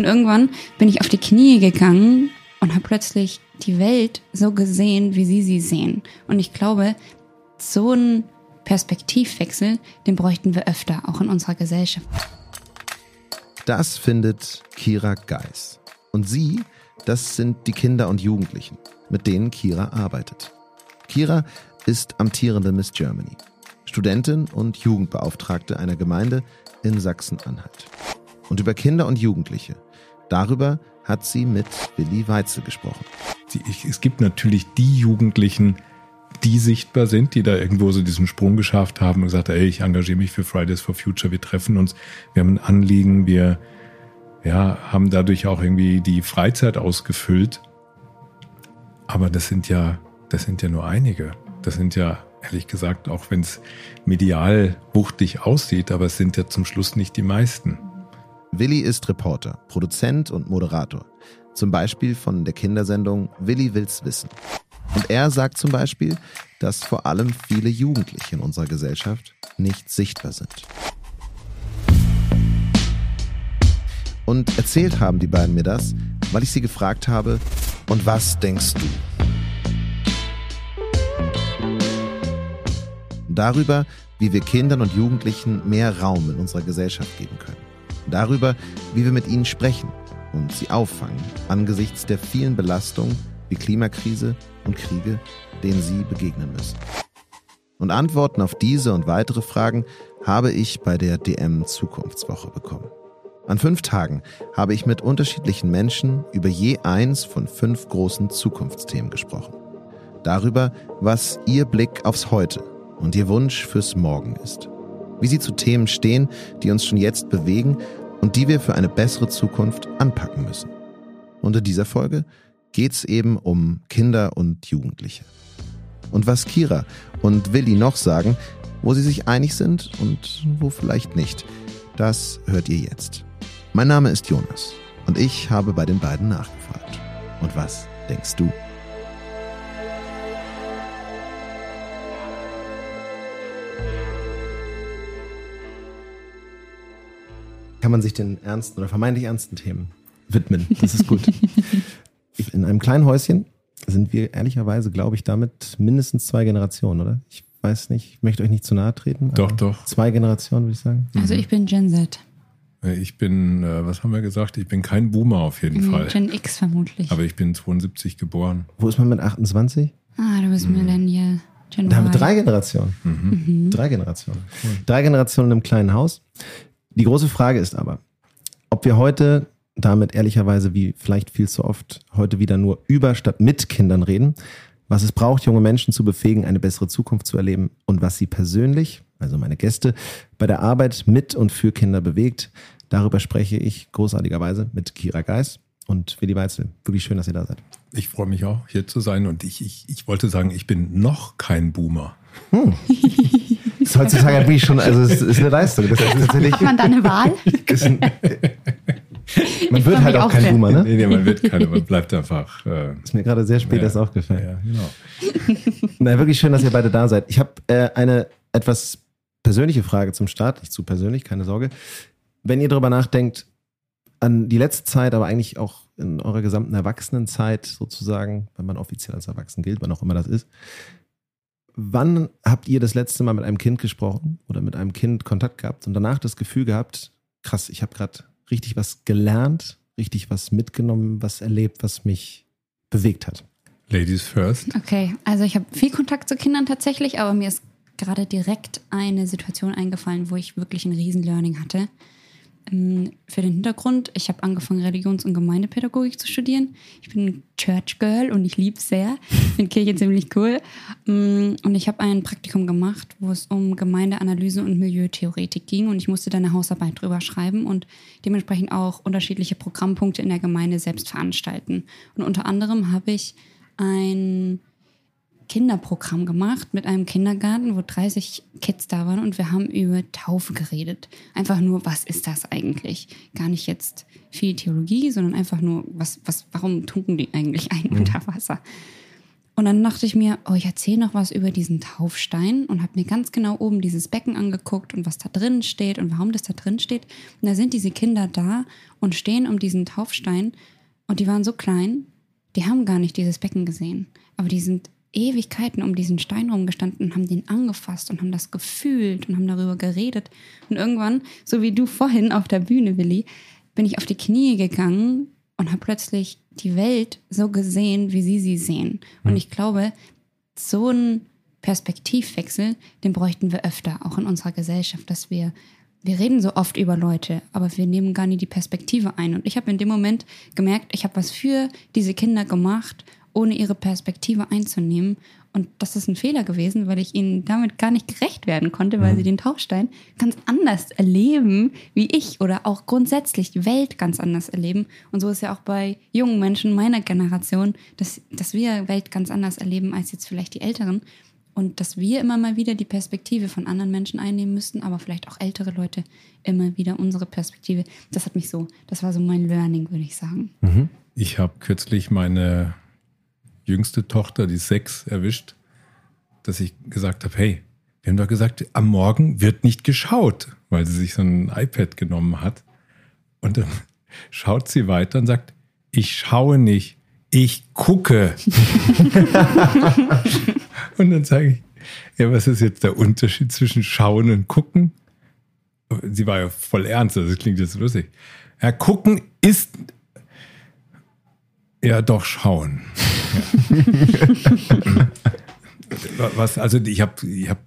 Und irgendwann bin ich auf die Knie gegangen und habe plötzlich die Welt so gesehen, wie sie sie sehen. Und ich glaube, so ein Perspektivwechsel, den bräuchten wir öfter, auch in unserer Gesellschaft. Das findet Kira Geis. Und sie, das sind die Kinder und Jugendlichen, mit denen Kira arbeitet. Kira ist amtierende Miss Germany, Studentin und Jugendbeauftragte einer Gemeinde in Sachsen-Anhalt. Und über Kinder und Jugendliche, darüber hat sie mit Willi Weitzel gesprochen. Es gibt natürlich die Jugendlichen, die sichtbar sind, die da irgendwo so diesen Sprung geschafft haben und gesagt, ey, ich engagiere mich für Fridays for Future, wir treffen uns, wir haben ein Anliegen, wir ja, haben dadurch auch irgendwie die Freizeit ausgefüllt. Aber das sind ja, das sind ja nur einige. Das sind ja, ehrlich gesagt, auch wenn es medial wuchtig aussieht, aber es sind ja zum Schluss nicht die meisten. Willi ist Reporter, Produzent und Moderator. Zum Beispiel von der Kindersendung Willi will's wissen. Und er sagt zum Beispiel, dass vor allem viele Jugendliche in unserer Gesellschaft nicht sichtbar sind. Und erzählt haben die beiden mir das, weil ich sie gefragt habe, und was denkst du? Darüber, wie wir Kindern und Jugendlichen mehr Raum in unserer Gesellschaft geben können. Darüber, wie wir mit ihnen sprechen und sie auffangen angesichts der vielen Belastungen wie Klimakrise und Kriege, denen sie begegnen müssen. Und Antworten auf diese und weitere Fragen habe ich bei der DM Zukunftswoche bekommen. An fünf Tagen habe ich mit unterschiedlichen Menschen über je eins von fünf großen Zukunftsthemen gesprochen. Darüber, was ihr Blick aufs Heute und ihr Wunsch fürs Morgen ist. Wie sie zu Themen stehen, die uns schon jetzt bewegen und die wir für eine bessere Zukunft anpacken müssen. Und in dieser Folge geht es eben um Kinder und Jugendliche. Und was Kira und Willi noch sagen, wo sie sich einig sind und wo vielleicht nicht, das hört ihr jetzt. Mein Name ist Jonas und ich habe bei den beiden nachgefragt. Und was denkst du? Kann man sich den ernsten oder vermeintlich ernsten Themen widmen. Das ist gut. in einem kleinen Häuschen sind wir ehrlicherweise, glaube ich, damit mindestens zwei Generationen, oder? Ich weiß nicht, ich möchte euch nicht zu nahe treten. Doch, doch. Zwei Generationen, würde ich sagen. Also ich bin Gen Z. Äh, ich bin, äh, was haben wir gesagt? Ich bin kein Boomer auf jeden Mhm, Fall. Gen X vermutlich. Aber ich bin 72 geboren. Wo ist man mit 28? ah, du bist Millennial. Gen Da haben wir drei Generationen. Mhm. Drei Generationen. Drei Generationen in einem kleinen Haus. Die große Frage ist aber, ob wir heute damit ehrlicherweise wie vielleicht viel zu oft heute wieder nur über statt mit Kindern reden, was es braucht, junge Menschen zu befähigen, eine bessere Zukunft zu erleben und was sie persönlich, also meine Gäste, bei der Arbeit mit und für Kinder bewegt. Darüber spreche ich großartigerweise mit Kira Geis und Willi Weitzel. Wirklich schön, dass ihr da seid. Ich freue mich auch, hier zu sein. Und ich, ich, ich wollte sagen, ich bin noch kein Boomer. Das ist heutzutage wirklich schon, also es ist eine Leistung. Das ist tatsächlich, Hat man da eine Wahl? ist ein, man Ich wird halt auch auch kein sehr. Boomer, ne? Nee, nee, man wird keiner, man bleibt einfach. Äh, Ist mir gerade sehr spät ja, erst aufgefallen. Ja, genau. Na, wirklich schön, dass ihr beide da seid. Ich habe äh, eine etwas persönliche Frage zum Start. Nicht zu persönlich, keine Sorge. Wenn ihr darüber nachdenkt, an die letzte Zeit, aber eigentlich auch in eurer gesamten Erwachsenenzeit sozusagen, wenn man offiziell als erwachsen gilt, wann auch immer das ist, wann habt ihr das letzte Mal mit einem Kind gesprochen oder mit einem Kind Kontakt gehabt und danach das Gefühl gehabt, krass, ich habe gerade richtig was gelernt, richtig was mitgenommen, was erlebt, was mich bewegt hat? Ladies first. Okay, also ich habe viel Kontakt zu Kindern tatsächlich, aber mir ist gerade direkt eine Situation eingefallen, wo ich wirklich ein Riesen-Learning hatte. Ähm, Für den Hintergrund, ich habe angefangen, Religions- und Gemeindepädagogik zu studieren. Ich bin Church Girl und ich liebe sehr. Ich finde Kirche ziemlich cool. Mm, Und ich habe ein Praktikum gemacht, wo es um Gemeindeanalyse und Milieutheoretik ging. Und ich musste da eine Hausarbeit drüber schreiben und dementsprechend auch unterschiedliche Programmpunkte in der Gemeinde selbst veranstalten. Und unter anderem habe ich ein Kinderprogramm gemacht mit einem Kindergarten, wo 30 Kids da waren und wir haben über Taufe geredet. Einfach nur, was ist das eigentlich? Gar nicht jetzt viel Theologie, sondern einfach nur, was, was, warum tunken die eigentlich ein unter Wasser? Und dann dachte ich mir, oh, ich erzähle noch was über diesen Taufstein und habe mir ganz genau oben dieses Becken angeguckt und was da drin steht und warum das da drin steht. Und da sind diese Kinder da und stehen um diesen Taufstein und die waren so klein, die haben gar nicht dieses Becken gesehen. Aber die sind Ewigkeiten um diesen Stein rumgestanden und haben den angefasst und haben das gefühlt und haben darüber geredet. Und irgendwann, so wie du vorhin auf der Bühne, Willi, bin ich auf die Knie gegangen und habe plötzlich die Welt so gesehen, wie sie sie sehen. Und ich glaube, so ein Perspektivwechsel, den bräuchten wir öfter, auch in unserer Gesellschaft, dass wir, wir reden so oft über Leute, aber wir nehmen gar nicht die Perspektive ein. Und ich habe in dem Moment gemerkt, ich habe was für diese Kinder gemacht, ohne ihre Perspektive einzunehmen. Und das ist ein Fehler gewesen, weil ich ihnen damit gar nicht gerecht werden konnte, weil sie den Tauchstein ganz anders erleben wie ich oder auch grundsätzlich die Welt ganz anders erleben. Und so ist ja auch bei jungen Menschen meiner Generation, dass, dass wir Welt ganz anders erleben als jetzt vielleicht die Älteren. Und dass wir immer mal wieder die Perspektive von anderen Menschen einnehmen müssten, aber vielleicht auch ältere Leute immer wieder unsere Perspektive. Das hat mich so, das war so mein Learning, würde ich sagen. Ich habe kürzlich meine jüngste Tochter, die sechs, erwischt, dass ich gesagt habe, hey, wir haben doch gesagt, am Morgen wird nicht geschaut, weil sie sich so ein iPad genommen hat. Und dann schaut sie weiter und sagt, ich schaue nicht, ich gucke. und dann sage ich, ja, was ist jetzt der Unterschied zwischen schauen und gucken? Sie war ja voll ernst, also das klingt jetzt lustig. Ja, gucken ist ja doch schauen. Was, also ich habe ich hab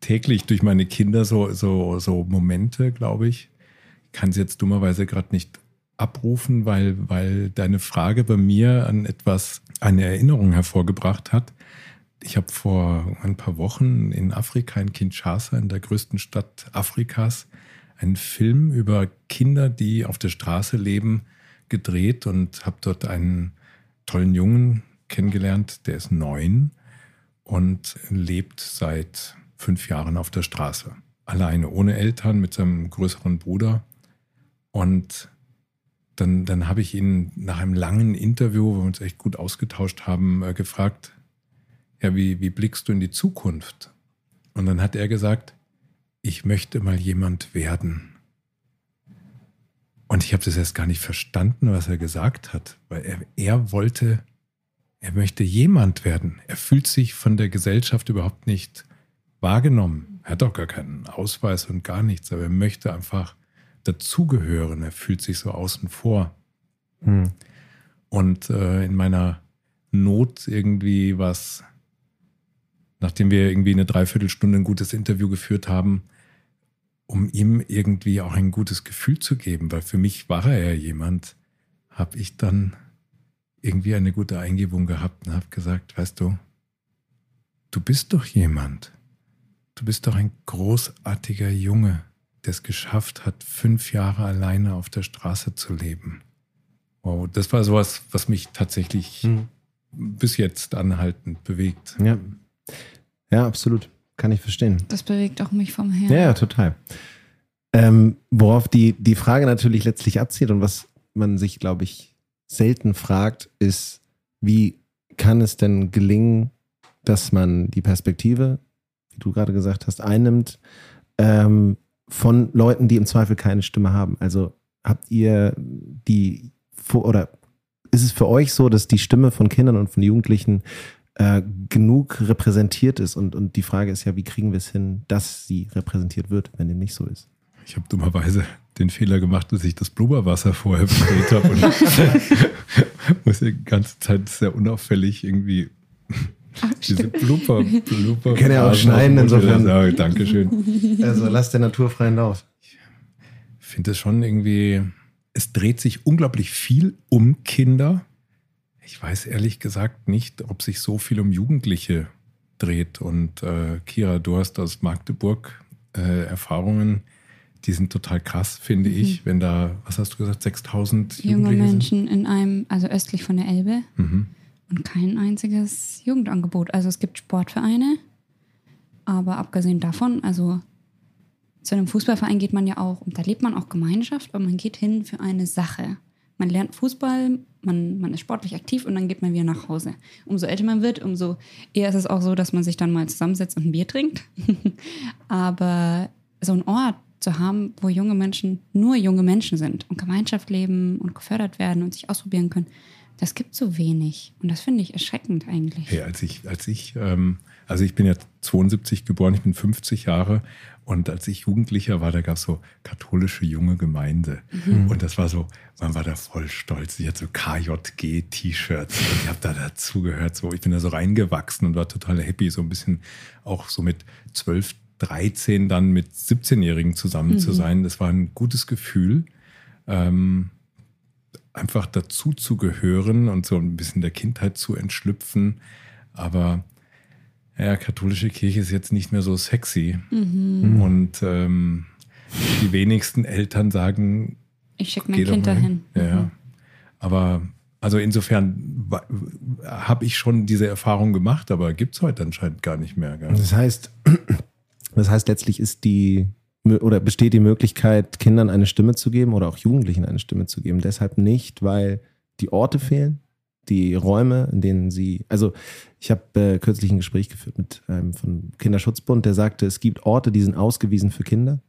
täglich durch meine Kinder so, so, so Momente, glaube ich. Ich kann es jetzt dummerweise gerade nicht abrufen, weil, weil deine Frage bei mir an etwas, eine Erinnerung hervorgebracht hat. Ich habe vor ein paar Wochen in Afrika, in Kinshasa, in der größten Stadt Afrikas, einen Film über Kinder, die auf der Straße leben, gedreht und habe dort einen tollen Jungen kennengelernt, der ist neun und lebt seit fünf Jahren auf der Straße. Alleine, ohne Eltern, mit seinem größeren Bruder. Und dann, dann habe ich ihn nach einem langen Interview, wo wir uns echt gut ausgetauscht haben, äh, gefragt, ja, wie, wie blickst du in die Zukunft? Und dann hat er gesagt, ich möchte mal jemand werden. Und ich habe das erst gar nicht verstanden, was er gesagt hat, weil er, er wollte, er möchte jemand werden. Er fühlt sich von der Gesellschaft überhaupt nicht wahrgenommen. Er hat auch gar keinen Ausweis und gar nichts, aber er möchte einfach dazugehören. Er fühlt sich so außen vor. Hm. Und äh, in meiner Not irgendwie was, nachdem wir irgendwie eine Dreiviertelstunde ein gutes Interview geführt haben, um ihm irgendwie auch ein gutes Gefühl zu geben, weil für mich war er ja jemand, habe ich dann irgendwie eine gute Eingebung gehabt und habe gesagt, weißt du, du bist doch jemand. Du bist doch ein großartiger Junge, der es geschafft hat, fünf Jahre alleine auf der Straße zu leben. Wow, das war sowas, was mich tatsächlich Hm. bis jetzt anhaltend bewegt. Ja. ja, absolut. Kann ich verstehen. Das bewegt auch mich vom Herzen. Ja, ja total. Ähm, worauf die, die Frage natürlich letztlich abzielt und was man sich, glaube ich, selten fragt, ist, wie kann es denn gelingen, dass man die Perspektive, wie du gerade gesagt hast, einnimmt ähm, von Leuten, die im Zweifel keine Stimme haben? Also habt ihr die oder ist es für euch so, dass die Stimme von Kindern und von Jugendlichen äh, genug repräsentiert ist? Und, und die Frage ist ja, wie kriegen wir es hin, dass sie repräsentiert wird, wenn dem nicht so ist? Ich habe dummerweise den Fehler gemacht, dass ich das Blubberwasser vorher bestellt habe und muss die ganze Zeit sehr unauffällig irgendwie diese Blubber, Blubber. Können ja auch schneiden, insofern. Ja, Dankeschön. Also lass der Natur freien Lauf. Ich finde es schon irgendwie, es dreht sich unglaublich viel um Kinder. Ich weiß ehrlich gesagt nicht, ob sich so viel um Jugendliche dreht. Und äh, Kira, du hast aus Magdeburg äh, Erfahrungen, die sind total krass, finde Mhm. ich, wenn da, was hast du gesagt, 6000 Junge Menschen in einem, also östlich von der Elbe sind? Mhm. und kein einziges Jugendangebot. Also es gibt Sportvereine, aber abgesehen davon, also zu einem Fußballverein geht man ja auch, und da lebt man auch Gemeinschaft, aber man geht hin für eine Sache. Man lernt Fußball, man, man ist sportlich aktiv und dann geht man wieder nach Hause. Umso älter man wird, umso eher ist es auch so, dass man sich dann mal zusammensetzt und ein Bier trinkt. Aber so ein Ort zu haben, wo junge Menschen nur junge Menschen sind und Gemeinschaft leben und gefördert werden und sich ausprobieren können, das gibt so wenig. Und das finde ich erschreckend eigentlich. Hey, als ich, als ich, ähm, also ich bin ja 72 geboren, ich bin 50 Jahre und als ich Jugendlicher war, da gab es so katholische junge Gemeinde. Mhm. Und das war so, man war da voll stolz. Ich hatte so KJG-T-Shirts und ich habe da dazugehört. So, ich bin da so reingewachsen und war total happy, so ein bisschen auch so mit 12, 13 dann mit 17-Jährigen zusammen mhm. zu sein. Das war ein gutes Gefühl. Ähm, einfach dazu zu gehören und so ein bisschen der Kindheit zu entschlüpfen. Aber ja, katholische Kirche ist jetzt nicht mehr so sexy. Mhm. Und ähm, die wenigsten Eltern sagen, ich schicke mein Kind dahin. Ja, mhm. aber also insofern habe ich schon diese Erfahrung gemacht, aber gibt es heute anscheinend gar nicht mehr. Gell? Das heißt, das heißt letztlich ist die oder besteht die Möglichkeit, Kindern eine Stimme zu geben oder auch Jugendlichen eine Stimme zu geben. Deshalb nicht, weil die Orte fehlen, die Räume, in denen sie, also ich habe äh, kürzlich ein Gespräch geführt mit einem vom Kinderschutzbund, der sagte, es gibt Orte, die sind ausgewiesen für Kinder,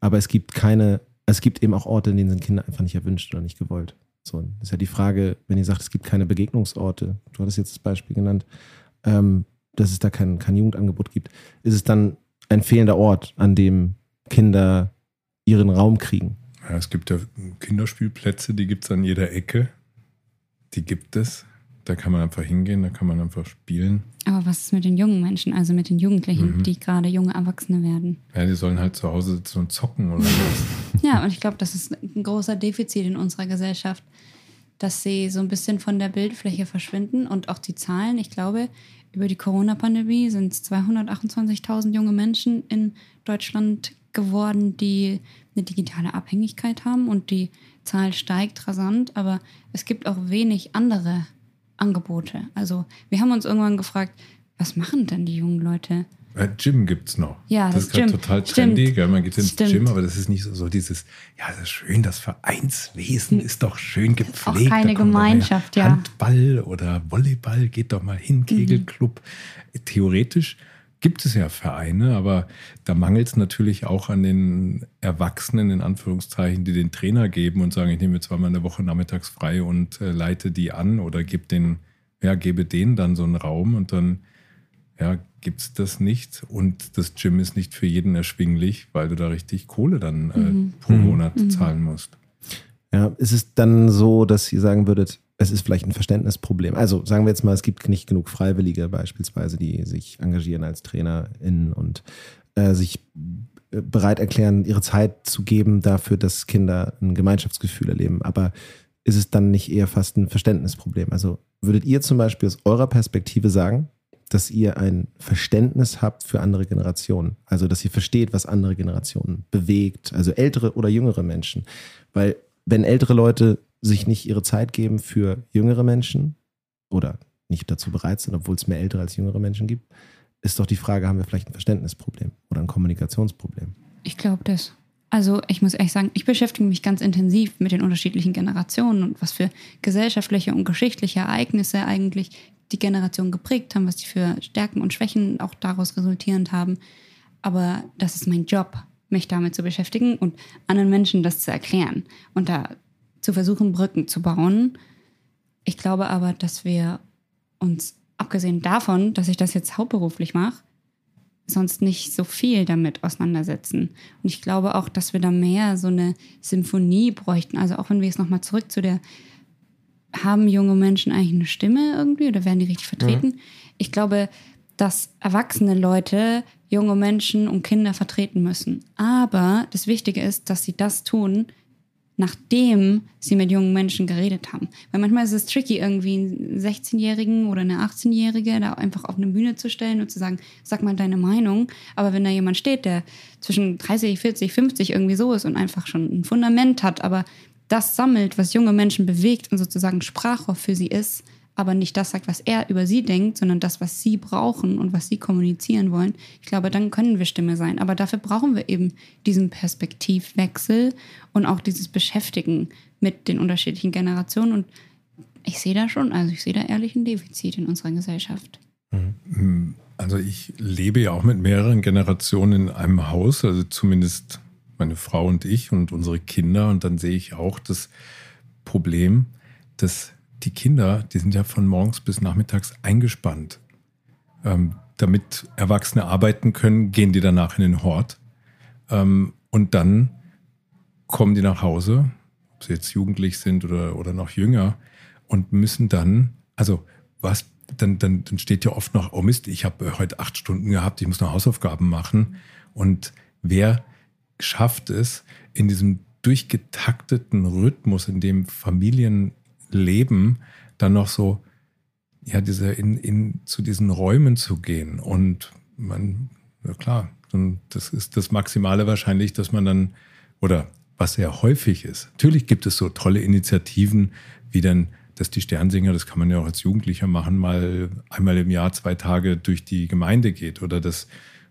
aber es gibt keine, es gibt eben auch Orte, in denen sind Kinder einfach nicht erwünscht oder nicht gewollt. So, das ist ja die Frage, wenn ihr sagt, es gibt keine Begegnungsorte, du hattest jetzt das Beispiel genannt, ähm, dass es da kein, kein Jugendangebot gibt, ist es dann ein fehlender Ort, an dem Kinder ihren Raum kriegen. Ja, es gibt ja Kinderspielplätze, die gibt es an jeder Ecke. Die gibt es. Da kann man einfach hingehen, da kann man einfach spielen. Aber was ist mit den jungen Menschen, also mit den Jugendlichen, mhm. die gerade junge Erwachsene werden? Ja, die sollen halt zu Hause sitzen und zocken oder was. ja, und ich glaube, das ist ein großer Defizit in unserer Gesellschaft, dass sie so ein bisschen von der Bildfläche verschwinden und auch die Zahlen. Ich glaube, über die Corona-Pandemie sind es 228.000 junge Menschen in Deutschland geworden, die eine digitale Abhängigkeit haben und die Zahl steigt rasant, aber es gibt auch wenig andere Angebote. Also wir haben uns irgendwann gefragt, was machen denn die jungen Leute? Äh, Gym gibt es noch. Ja, das, das ist gerade total trendy. Gell? Man geht ins Stimmt. Gym, aber das ist nicht so, so, dieses, ja, das ist schön, das Vereinswesen ist doch schön gepflegt. Auch keine Gemeinschaft, ja. Handball oder Volleyball, geht doch mal hin, Kegelclub. Mhm. Theoretisch gibt es ja Vereine, aber da mangelt es natürlich auch an den Erwachsenen, in Anführungszeichen, die den Trainer geben und sagen, ich nehme zweimal eine Woche nachmittags frei und äh, leite die an oder gebe den, ja, gebe denen dann so einen Raum und dann ja, gibt es das nicht. Und das Gym ist nicht für jeden erschwinglich, weil du da richtig Kohle dann äh, mhm. pro Monat mhm. zahlen musst. Ja, ist es dann so, dass ihr sagen würdet, es ist vielleicht ein Verständnisproblem. Also sagen wir jetzt mal, es gibt nicht genug Freiwillige beispielsweise, die sich engagieren als TrainerInnen und äh, sich äh, bereit erklären, ihre Zeit zu geben dafür, dass Kinder ein Gemeinschaftsgefühl erleben. Aber ist es dann nicht eher fast ein Verständnisproblem? Also würdet ihr zum Beispiel aus eurer Perspektive sagen, dass ihr ein Verständnis habt für andere Generationen? Also dass ihr versteht, was andere Generationen bewegt, also ältere oder jüngere Menschen? Weil wenn ältere Leute sich nicht ihre Zeit geben für jüngere Menschen oder nicht dazu bereit sind, obwohl es mehr ältere als jüngere Menschen gibt, ist doch die Frage, haben wir vielleicht ein Verständnisproblem oder ein Kommunikationsproblem? Ich glaube das. Also ich muss ehrlich sagen, ich beschäftige mich ganz intensiv mit den unterschiedlichen Generationen und was für gesellschaftliche und geschichtliche Ereignisse eigentlich die Generation geprägt haben, was die für Stärken und Schwächen auch daraus resultierend haben. Aber das ist mein Job, mich damit zu beschäftigen und anderen Menschen das zu erklären und da zu versuchen, Brücken zu bauen. Ich glaube aber, dass wir uns, abgesehen davon, dass ich das jetzt hauptberuflich mache, sonst nicht so viel damit auseinandersetzen. Und ich glaube auch, dass wir da mehr so eine Symphonie bräuchten. Also auch wenn wir jetzt nochmal zurück zu der, haben junge Menschen eigentlich eine Stimme irgendwie oder werden die richtig vertreten? Mhm. Ich glaube, dass erwachsene Leute junge Menschen und Kinder vertreten müssen. Aber das Wichtige ist, dass sie das tun, nachdem sie mit jungen Menschen geredet haben. Weil manchmal ist es tricky, irgendwie einen 16-Jährigen oder eine 18-Jährige da einfach auf eine Bühne zu stellen und zu sagen, sag mal deine Meinung. Aber wenn da jemand steht, der zwischen 30, 40, 50 irgendwie so ist und einfach schon ein Fundament hat, aber das sammelt, was junge Menschen bewegt und sozusagen Sprachrohr für sie ist, aber nicht das sagt, was er über sie denkt, sondern das, was sie brauchen und was sie kommunizieren wollen, ich glaube, dann können wir Stimme sein. Aber dafür brauchen wir eben diesen Perspektivwechsel und auch dieses Beschäftigen mit den unterschiedlichen Generationen. Und ich sehe da schon, also ich sehe da ehrlich ein Defizit in unserer Gesellschaft. Mhm. Also ich lebe ja auch mit mehreren Generationen in einem Haus, also zumindest meine Frau und ich und unsere Kinder. Und dann sehe ich auch das Problem, dass die Kinder, die sind ja von morgens bis nachmittags eingespannt. Ähm, damit Erwachsene arbeiten können, gehen die danach in den Hort. Ähm, und dann kommen die nach Hause, ob sie jetzt jugendlich sind oder, oder noch jünger, und müssen dann, also was, dann, dann, dann steht ja oft noch, oh Mist, ich habe heute acht Stunden gehabt, ich muss noch Hausaufgaben machen. Und wer schafft es, in diesem durchgetakteten Rhythmus, in dem Familien leben, dann noch so, ja, diese in, in, zu diesen Räumen zu gehen. Und man, ja klar, das ist das Maximale wahrscheinlich, dass man dann, oder was sehr häufig ist. Natürlich gibt es so tolle Initiativen, wie dann, dass die Sternsinger, das kann man ja auch als Jugendlicher machen, mal einmal im Jahr zwei Tage durch die Gemeinde geht oder dass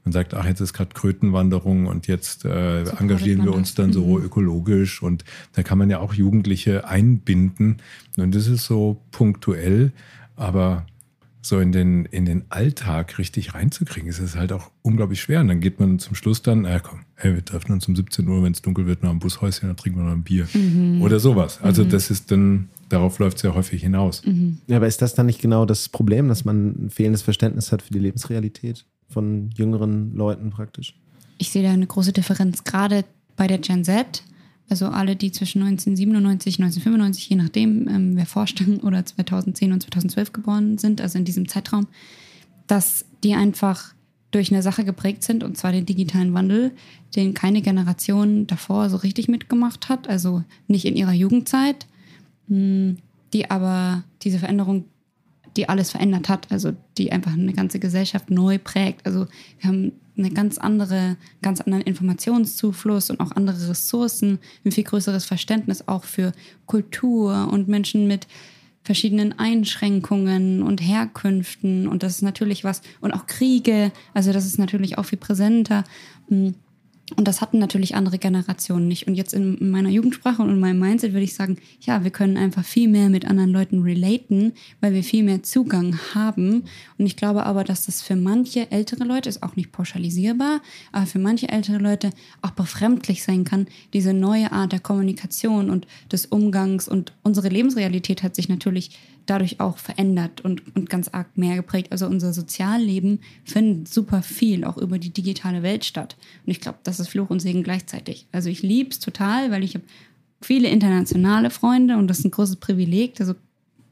man sagt, ach, jetzt ist gerade Krötenwanderung und jetzt äh, so engagieren wir uns dann so mhm. ökologisch und da kann man ja auch Jugendliche einbinden. Und das ist so punktuell, aber so in den, in den Alltag richtig reinzukriegen, ist es halt auch unglaublich schwer. Und dann geht man zum Schluss dann, na komm, hey, wir treffen uns um 17 Uhr, wenn es dunkel wird, noch am Bushäuschen, dann trinken wir noch ein Bier. Mhm. Oder sowas. Also mhm. das ist dann, darauf läuft es ja häufig hinaus. Mhm. Ja, aber ist das dann nicht genau das Problem, dass man ein fehlendes Verständnis hat für die Lebensrealität? Von jüngeren Leuten praktisch? Ich sehe da eine große Differenz, gerade bei der Gen Z. Also alle, die zwischen 1997, 1995, je nachdem, ähm, wer forscht, oder 2010 und 2012 geboren sind, also in diesem Zeitraum, dass die einfach durch eine Sache geprägt sind, und zwar den digitalen Wandel, den keine Generation davor so richtig mitgemacht hat, also nicht in ihrer Jugendzeit, hm, die aber diese Veränderung die alles verändert hat, also die einfach eine ganze Gesellschaft neu prägt. Also wir haben eine ganz andere, ganz anderen Informationszufluss und auch andere Ressourcen, ein viel größeres Verständnis auch für Kultur und Menschen mit verschiedenen Einschränkungen und Herkünften und das ist natürlich was und auch Kriege, also das ist natürlich auch viel präsenter. Und das hatten natürlich andere Generationen nicht. Und jetzt in meiner Jugendsprache und in meinem Mindset würde ich sagen, ja, wir können einfach viel mehr mit anderen Leuten relaten, weil wir viel mehr Zugang haben. Und ich glaube aber, dass das für manche ältere Leute, ist auch nicht pauschalisierbar, aber für manche ältere Leute auch befremdlich sein kann, diese neue Art der Kommunikation und des Umgangs. Und unsere Lebensrealität hat sich natürlich dadurch auch verändert und, und ganz arg mehr geprägt. Also unser Sozialleben findet super viel auch über die digitale Welt statt. Und ich glaube, das ist Fluch und Segen gleichzeitig. Also ich liebe es total, weil ich habe viele internationale Freunde und das ist ein großes Privileg, da so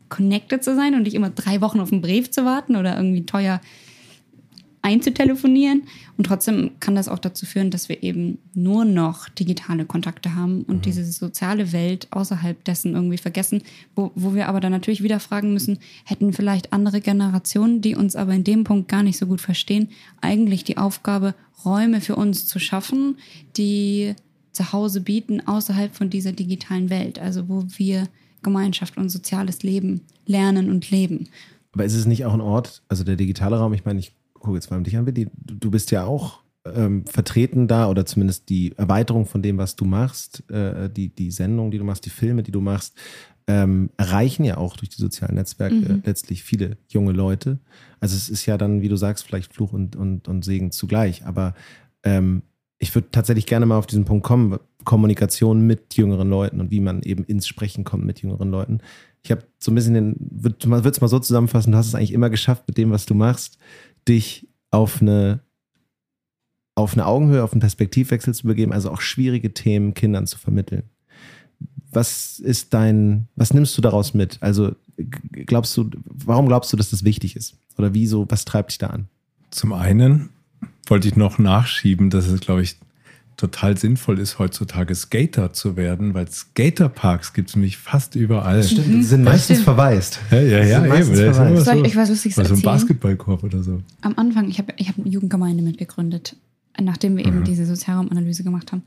connected zu sein und nicht immer drei Wochen auf einen Brief zu warten oder irgendwie teuer einzutelefonieren. Und trotzdem kann das auch dazu führen, dass wir eben nur noch digitale Kontakte haben und mhm. diese soziale Welt außerhalb dessen irgendwie vergessen, wo, wo wir aber dann natürlich wieder fragen müssen, hätten vielleicht andere Generationen, die uns aber in dem Punkt gar nicht so gut verstehen, eigentlich die Aufgabe, Räume für uns zu schaffen, die zu Hause bieten außerhalb von dieser digitalen Welt, also wo wir Gemeinschaft und soziales Leben lernen und leben. Aber ist es nicht auch ein Ort, also der digitale Raum, ich meine, ich gucke jetzt mal dich an, Willi, du bist ja auch ähm, vertreten da oder zumindest die Erweiterung von dem, was du machst, äh, die, die Sendung, die du machst, die Filme, die du machst, ähm, erreichen ja auch durch die sozialen Netzwerke mhm. letztlich viele junge Leute. Also es ist ja dann, wie du sagst, vielleicht Fluch und, und, und Segen zugleich. Aber ähm, ich würde tatsächlich gerne mal auf diesen Punkt kommen, Kommunikation mit jüngeren Leuten und wie man eben ins Sprechen kommt mit jüngeren Leuten. Ich habe so ein bisschen den, würde es mal so zusammenfassen, du hast es eigentlich immer geschafft mit dem, was du machst, dich auf eine, auf eine Augenhöhe, auf einen Perspektivwechsel zu begeben, also auch schwierige Themen Kindern zu vermitteln. Was ist dein, was nimmst du daraus mit? Also glaubst du, warum glaubst du, dass das wichtig ist? Oder wieso, was treibt dich da an? Zum einen wollte ich noch nachschieben, dass es, glaube ich, total sinnvoll ist, heutzutage Skater zu werden, weil Skaterparks gibt es nämlich fast überall. Stimmt, die sind meistens verwaist. Ja, ja, ja eben. Verwaist. So, ich weiß, was ich so ein Basketballkorb oder so. Am Anfang, ich habe ich hab eine Jugendgemeinde mitgegründet, nachdem wir eben mhm. diese Sozialraumanalyse gemacht haben.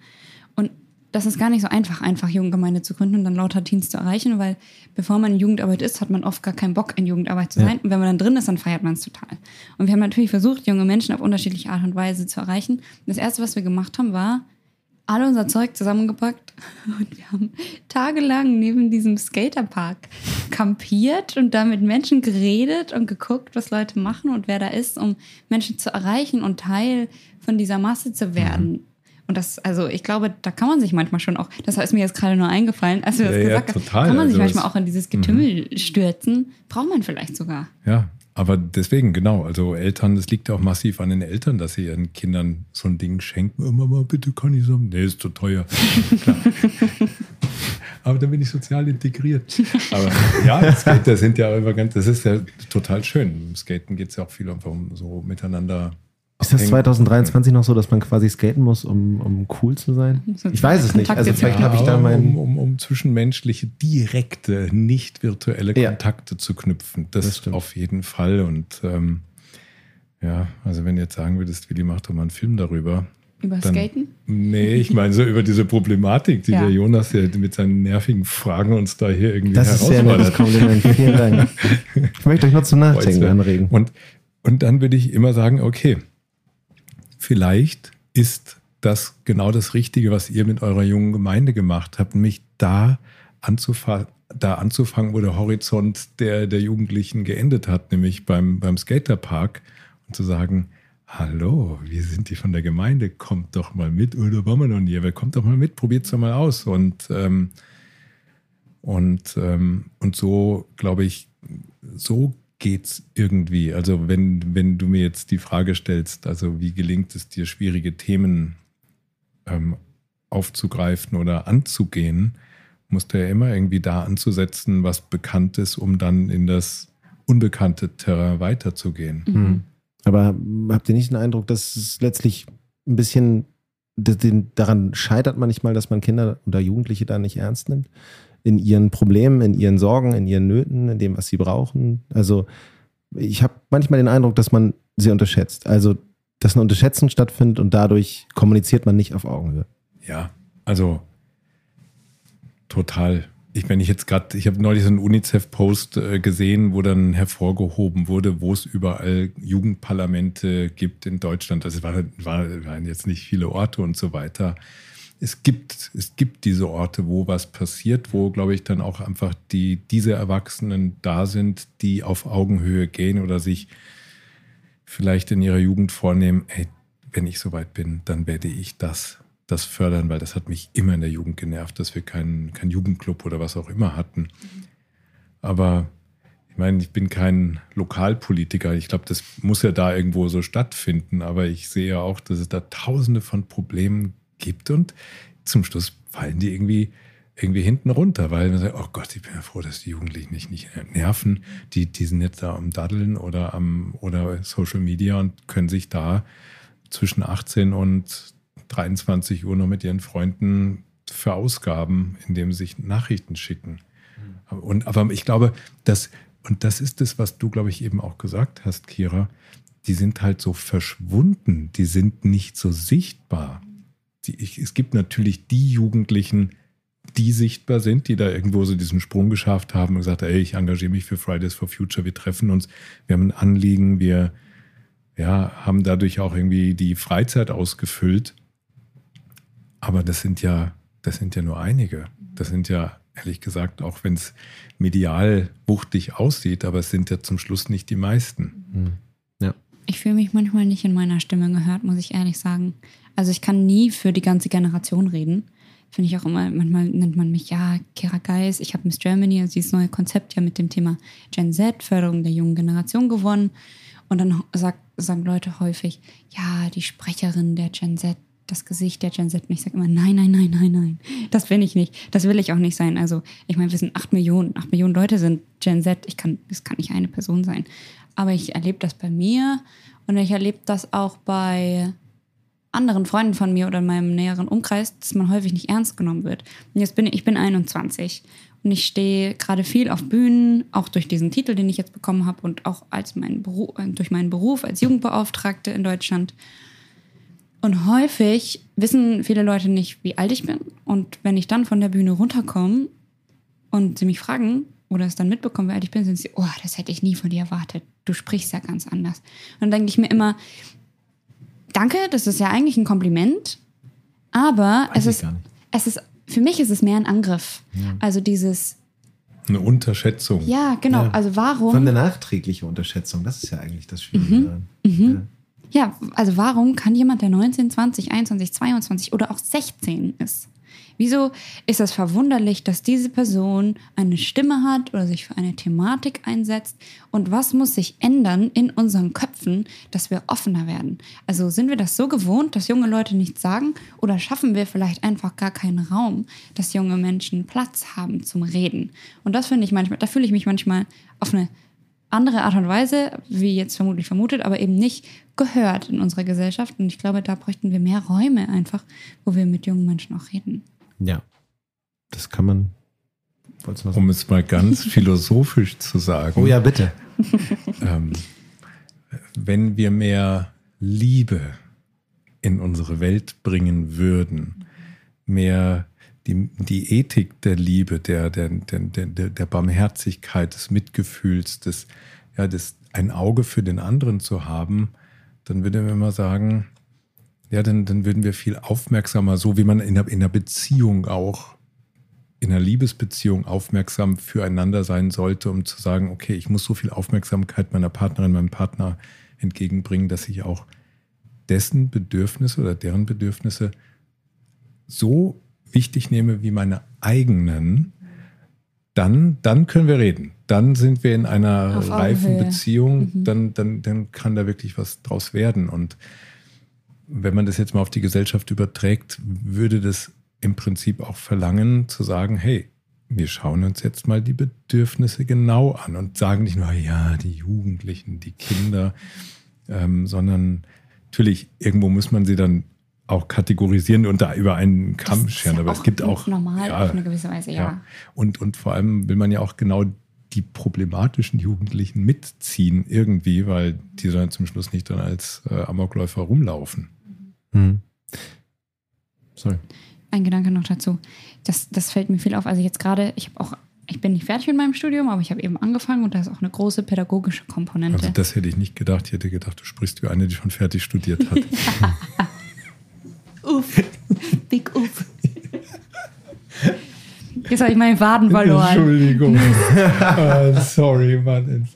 Das ist gar nicht so einfach, einfach Jugendgemeinde zu gründen und dann lauter Teens zu erreichen, weil bevor man in Jugendarbeit ist, hat man oft gar keinen Bock, in Jugendarbeit zu sein. Ja. Und wenn man dann drin ist, dann feiert man es total. Und wir haben natürlich versucht, junge Menschen auf unterschiedliche Art und Weise zu erreichen. das Erste, was wir gemacht haben, war, alle unser Zeug zusammengepackt und wir haben tagelang neben diesem Skaterpark kampiert und da mit Menschen geredet und geguckt, was Leute machen und wer da ist, um Menschen zu erreichen und Teil von dieser Masse zu werden. Und das, also ich glaube, da kann man sich manchmal schon auch, das ist mir jetzt gerade nur eingefallen, als du das ja, gesagt ja, hast, kann man sich also manchmal auch in dieses Getümmel mhm. stürzen. Braucht man vielleicht sogar. Ja, aber deswegen, genau, also Eltern, das liegt ja auch massiv an den Eltern, dass sie ihren Kindern so ein Ding schenken. Oh, Mama, bitte kann ich so. Nee, ist zu teuer. aber dann bin ich sozial integriert. Aber ja, Skater sind ja immer ganz, das ist ja total schön. Im Skaten geht es ja auch viel um so miteinander ist das 2023 noch so, dass man quasi skaten muss, um, um cool zu sein? Ich weiß es nicht. Also vielleicht ja, habe ich da meinen. Um, um, um, zwischenmenschliche, direkte, nicht virtuelle Kontakte ja. zu knüpfen. Das, das auf jeden Fall. Und ähm, ja, also wenn du jetzt sagen würdest, Willi macht doch mal einen Film darüber. Über dann, Skaten? Nee, ich meine so über diese Problematik, die ja. der Jonas ja mit seinen nervigen Fragen uns da hier irgendwie das herausfordert. Das ist sehr Kompliment. Vielen Dank. Ich möchte euch nur zum Nachdenken anregen. Und, und dann würde ich immer sagen, okay, vielleicht ist das genau das Richtige, was ihr mit eurer jungen Gemeinde gemacht habt, nämlich da anzufangen, da anzufangen, wo der Horizont der, der Jugendlichen geendet hat, nämlich beim, beim Skaterpark und zu sagen, hallo, wir sind die von der Gemeinde, kommt doch mal mit, oder waren wir noch nie, kommt doch mal mit, probiert es doch mal aus. Und, ähm, und, ähm, und so, glaube ich, so geht's irgendwie? Also wenn, wenn du mir jetzt die Frage stellst, also wie gelingt es dir, schwierige Themen ähm, aufzugreifen oder anzugehen, musst du ja immer irgendwie da anzusetzen, was bekannt ist, um dann in das unbekannte Terrain weiterzugehen. Mhm. Aber habt ihr nicht den Eindruck, dass es letztlich ein bisschen daran scheitert manchmal, dass man Kinder oder Jugendliche da nicht ernst nimmt? In ihren Problemen, in ihren Sorgen, in ihren Nöten, in dem, was sie brauchen. Also ich habe manchmal den Eindruck, dass man sie unterschätzt. Also dass eine Unterschätzung stattfindet und dadurch kommuniziert man nicht auf Augenhöhe. Ja, also total. Ich meine, ich jetzt gerade, ich habe neulich so einen UNICEF-Post äh, gesehen, wo dann hervorgehoben wurde, wo es überall Jugendparlamente gibt in Deutschland. Also waren, waren jetzt nicht viele Orte und so weiter es gibt, es gibt diese Orte, wo was passiert, wo, glaube ich, dann auch einfach die, diese Erwachsenen da sind, die auf Augenhöhe gehen oder sich vielleicht in ihrer Jugend vornehmen, ey, wenn ich soweit bin, dann werde ich das, das fördern, weil das hat mich immer in der Jugend genervt, dass wir keinen kein Jugendclub oder was auch immer hatten. Aber ich meine, ich bin kein Lokalpolitiker. Ich glaube, das muss ja da irgendwo so stattfinden. Aber ich sehe ja auch, dass es da tausende von Problemen gibt und zum Schluss fallen die irgendwie irgendwie hinten runter, weil man sagt, oh Gott, ich bin ja froh, dass die Jugendlichen nicht, nicht nerven. Die, die sind jetzt da am Daddeln oder am oder Social Media und können sich da zwischen 18 und 23 Uhr noch mit ihren Freunden verausgaben, indem sie sich Nachrichten schicken. Mhm. Und, aber ich glaube, dass, und das ist es, was du, glaube ich, eben auch gesagt hast, Kira, die sind halt so verschwunden, die sind nicht so sichtbar die, ich, es gibt natürlich die Jugendlichen, die sichtbar sind, die da irgendwo so diesen Sprung geschafft haben und gesagt, ey, ich engagiere mich für Fridays for Future, wir treffen uns, wir haben ein Anliegen, wir ja, haben dadurch auch irgendwie die Freizeit ausgefüllt. Aber das sind ja, das sind ja nur einige. Das sind ja, ehrlich gesagt, auch wenn es medial wuchtig aussieht, aber es sind ja zum Schluss nicht die meisten. Mhm. Ja. Ich fühle mich manchmal nicht in meiner Stimme gehört, muss ich ehrlich sagen. Also ich kann nie für die ganze Generation reden. Finde ich auch immer, manchmal nennt man mich, ja, Kera Geis, ich habe Miss Germany, also dieses neue Konzept ja mit dem Thema Gen Z, Förderung der jungen Generation gewonnen. Und dann sagt, sagen Leute häufig, ja, die Sprecherin der Gen Z, das Gesicht der Gen Z. Und ich sage immer, nein, nein, nein, nein, nein. Das bin ich nicht. Das will ich auch nicht sein. Also, ich meine, wir sind acht Millionen. Acht Millionen Leute sind Gen Z. Ich kann, das kann nicht eine Person sein. Aber ich erlebe das bei mir und ich erlebe das auch bei anderen Freunden von mir oder in meinem näheren Umkreis, dass man häufig nicht ernst genommen wird. Und jetzt bin ich, ich bin 21 und ich stehe gerade viel auf Bühnen, auch durch diesen Titel, den ich jetzt bekommen habe und auch als mein Beruf, durch meinen Beruf als Jugendbeauftragte in Deutschland. Und häufig wissen viele Leute nicht, wie alt ich bin. Und wenn ich dann von der Bühne runterkomme und sie mich fragen oder es dann mitbekommen, wie alt ich bin, sind sie, oh, das hätte ich nie von dir erwartet. Du sprichst ja ganz anders. Und dann denke ich mir immer, danke, das ist ja eigentlich ein Kompliment, aber es ist, es ist, für mich ist es mehr ein Angriff. Also dieses, Eine Unterschätzung. ja, genau, Ja. also Von warum, der nachträgliche Unterschätzung, das ist ja eigentlich das Schwierige Mhm. daran. Ja. ja, also warum kann jemand, der 19, 20, 21, 22 oder auch 16 ist, wieso ist es verwunderlich, dass diese Person eine Stimme hat oder sich für eine Thematik einsetzt und was muss sich ändern in unseren Köpfen, dass wir offener werden? Also sind wir das so gewohnt, dass junge Leute nichts sagen oder schaffen wir vielleicht einfach gar keinen Raum, dass junge Menschen Platz haben zum Reden? Und das finde ich manchmal, da fühle ich mich manchmal auf eine andere Art und Weise, wie jetzt vermutlich vermutet, aber eben nicht gehört in unserer Gesellschaft. Und ich glaube, da bräuchten wir mehr Räume einfach, wo wir mit jungen Menschen auch reden. ja. Das kann man. Um es mal ganz philosophisch zu sagen. Oh ja, bitte. ähm, wenn wir mehr Liebe in unsere Welt bringen würden, mehr die, die Ethik der Liebe, der, der, der, der, der Barmherzigkeit, des Mitgefühls, des, ja, des, ein Auge für den anderen zu haben, dann würde man immer sagen, ja, dann, dann würden wir viel aufmerksamer, so wie man in einer, in einer Beziehung auch, in einer Liebesbeziehung aufmerksam füreinander sein sollte, um zu sagen, okay, ich muss so viel Aufmerksamkeit meiner Partnerin, meinem Partner entgegenbringen, dass ich auch dessen Bedürfnisse oder deren Bedürfnisse so wichtig nehme wie meine eigenen, dann, dann können wir reden. Dann sind wir in einer Auf reifen Augenhöhe. Beziehung, dann, dann, dann kann da wirklich was draus werden. Und wenn man das jetzt mal auf die Gesellschaft überträgt, würde das im Prinzip auch verlangen, zu sagen, hey, wir schauen uns jetzt mal die Bedürfnisse genau an und sagen nicht nur, ja, die Jugendlichen, die Kinder, ähm, sondern natürlich, irgendwo muss man sie dann auch kategorisieren und da über einen Kamm Das ist scheren. ja Aber es gibt auch. normal ja, auf eine gewisse Weise, ja. Und, und vor allem will man ja auch genau die problematischen Jugendlichen mitziehen irgendwie, weil die sollen zum Schluss nicht dann als äh, Amokläufer rumlaufen. Hm. Sorry. Ein Gedanke noch dazu. Das, das fällt mir viel auf. Also jetzt gerade, ich habe auch, ich bin nicht fertig mit meinem Studium, aber ich habe eben angefangen und da ist auch eine große pädagogische Komponente. Also das hätte ich nicht gedacht. Ich hätte gedacht, du sprichst wie eine, die schon fertig studiert hat. Uff. Jetzt habe ich meinen Faden verloren. Entschuldigung. Ah, sorry, Mann.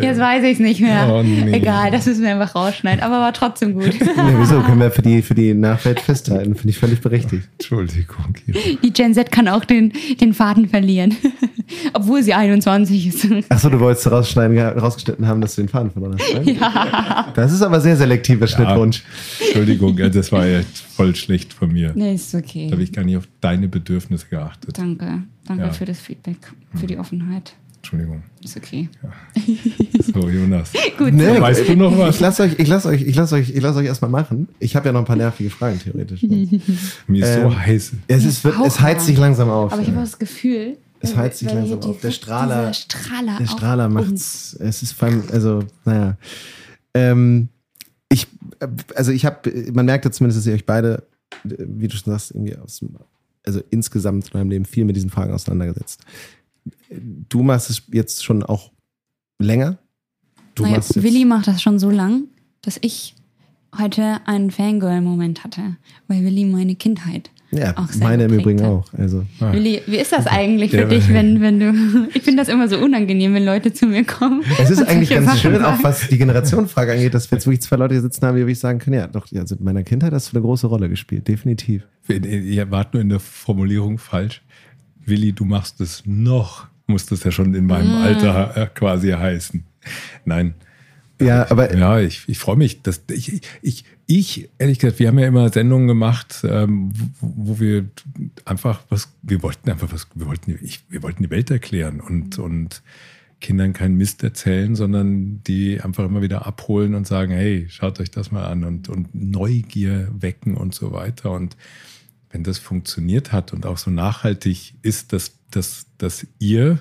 Jetzt weiß ich es nicht mehr. Oh, nee. Egal, das müssen wir einfach rausschneiden. Aber war trotzdem gut. Ja, wieso? Können wir für die, für die Nachwelt festhalten. Finde ich völlig berechtigt. Entschuldigung. Die Gen Z kann auch den, den Faden verlieren. Obwohl sie 21 ist. Achso, du wolltest rausschneiden, rausgeschnitten haben, dass du den Faden verloren hast. Ja. Das ist aber sehr selektiver Schnittwunsch. Entschuldigung, ja, das war jetzt voll schlecht von mir. Nee, ist okay. Da habe ich gar nicht auf deine Bedürfnisse geachtet. Danke. Danke Ja. für das Feedback, für die Offenheit. Entschuldigung. Ist okay. So, Jonas. Gut. Nee, Weißt du noch was? Ich lasse euch, ich lasse euch, ich lasse euch, ich lasse euch erstmal machen. Ich habe ja noch ein paar nervige Fragen theoretisch. Mir ist so Ähm, heiß. es, ist, wird, es heizt sich langsam auf. Aber ich habe auch das Gefühl, Es heizt sich langsam auf. Der Strahler- Strahler, Der Strahler macht's. Es ist vor allem, also, naja. Ähm, ich, äh, also ich habe, man merkt ja zumindest, dass ihr euch beide, äh, wie du schon sagst, irgendwie aus dem, also insgesamt in meinem Leben viel mit diesen Fragen auseinandergesetzt. Du machst es jetzt schon auch länger. Du naja, Willi macht das schon so lang, dass ich heute einen Fangirl-Moment hatte, weil Willi meine Kindheit ja, auch meine im Übrigen hat. auch. Also, Ah. Willi, wie ist das eigentlich für Der- dich, wenn, wenn du. Ich finde das immer so unangenehm, wenn Leute zu mir kommen. es ist eigentlich ganz Sachen schön, auch sagen. was die Generationenfrage angeht, dass wir jetzt wirklich zwei Leute hier sitzen haben, die wirklich sagen können, ja, doch, ja, also in meiner Kindheit hast du eine große Rolle gespielt, definitiv. Ihr wart nur in der Formulierung falsch. Willi, du machst es noch, muss das ja schon in meinem Mm. Alter äh, quasi heißen. Nein. Ja, aber Ja, ich, ich freue mich. Dass ich, ich, ich, ehrlich gesagt, wir haben ja immer Sendungen gemacht, ähm, wo, wo wir einfach was, wir wollten einfach was, wir wollten, ich, wir wollten die Welt erklären und, und Kindern keinen Mist erzählen, sondern die einfach immer wieder abholen und sagen, hey, schaut euch das mal an und, und Neugier wecken und so weiter. Und wenn das funktioniert hat und auch so nachhaltig ist, dass, dass, dass ihr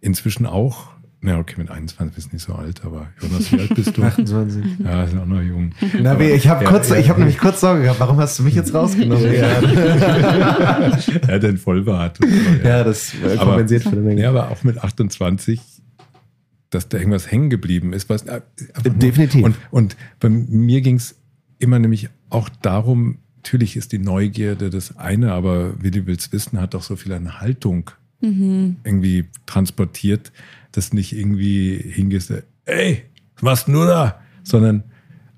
inzwischen auch Ja, okay, mit 21 bist du nicht so alt, aber Jonas, wie alt bist du? 28. Ja, ist auch noch jung. Na, wie, ich habe Ja, kurz, ja. ich habe nämlich kurz Sorge gehabt, warum hast du mich jetzt rausgenommen? ja, er hat den Vollbart. so, ja, das äh, Aber- kompensiert für eine Menge. Ja, aber auch mit 28, dass da irgendwas hängen geblieben ist. Was, äh, Definitiv. Und, und bei mir ging es immer nämlich auch darum, natürlich ist die Neugierde das eine, aber Willi Wills Wissen hat doch so viel an Haltung irgendwie transportiert, dass nicht irgendwie hingehst, ey, was machst du da? Sondern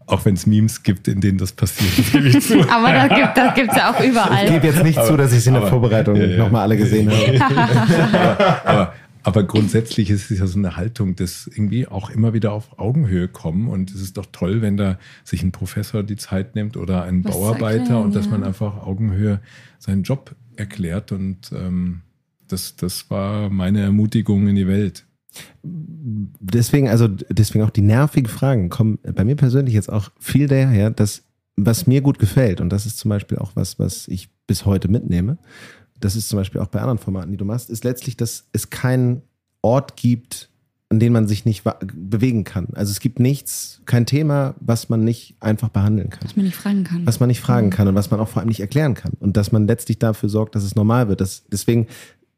auch wenn es Memes gibt, in denen das passiert, das gebe ich zu. Aber das gibt das gibt's ja auch Ich überall. gebe jetzt nicht zu, dass ich es in der aber- Vorbereitung Ja, ja. nochmal alle gesehen habe. aber, aber grundsätzlich ist es ja so eine Haltung, dass irgendwie auch immer wieder auf Augenhöhe kommen. Und es ist doch toll, wenn da sich ein Professor die Zeit nimmt oder ein Was Bauarbeiter erklären, und dass ja. man einfach Augenhöhe seinen Job erklärt. Und ähm, das, das war meine Ermutigung in die Welt. Deswegen, also deswegen auch die nervigen Fragen kommen bei mir persönlich jetzt auch viel daher, dass was mir gut gefällt, und das ist zum Beispiel auch was, was ich bis heute mitnehme, das ist zum Beispiel auch bei anderen Formaten, die du machst, ist letztlich, dass es keinen Ort gibt, an dem man sich nicht bewegen kann. Also es gibt nichts, kein Thema, was man nicht einfach behandeln kann Was man nicht fragen kann. was man nicht fragen kann und was man auch vor allem nicht erklären kann. Und dass man letztlich dafür sorgt, dass es normal wird. Das, deswegen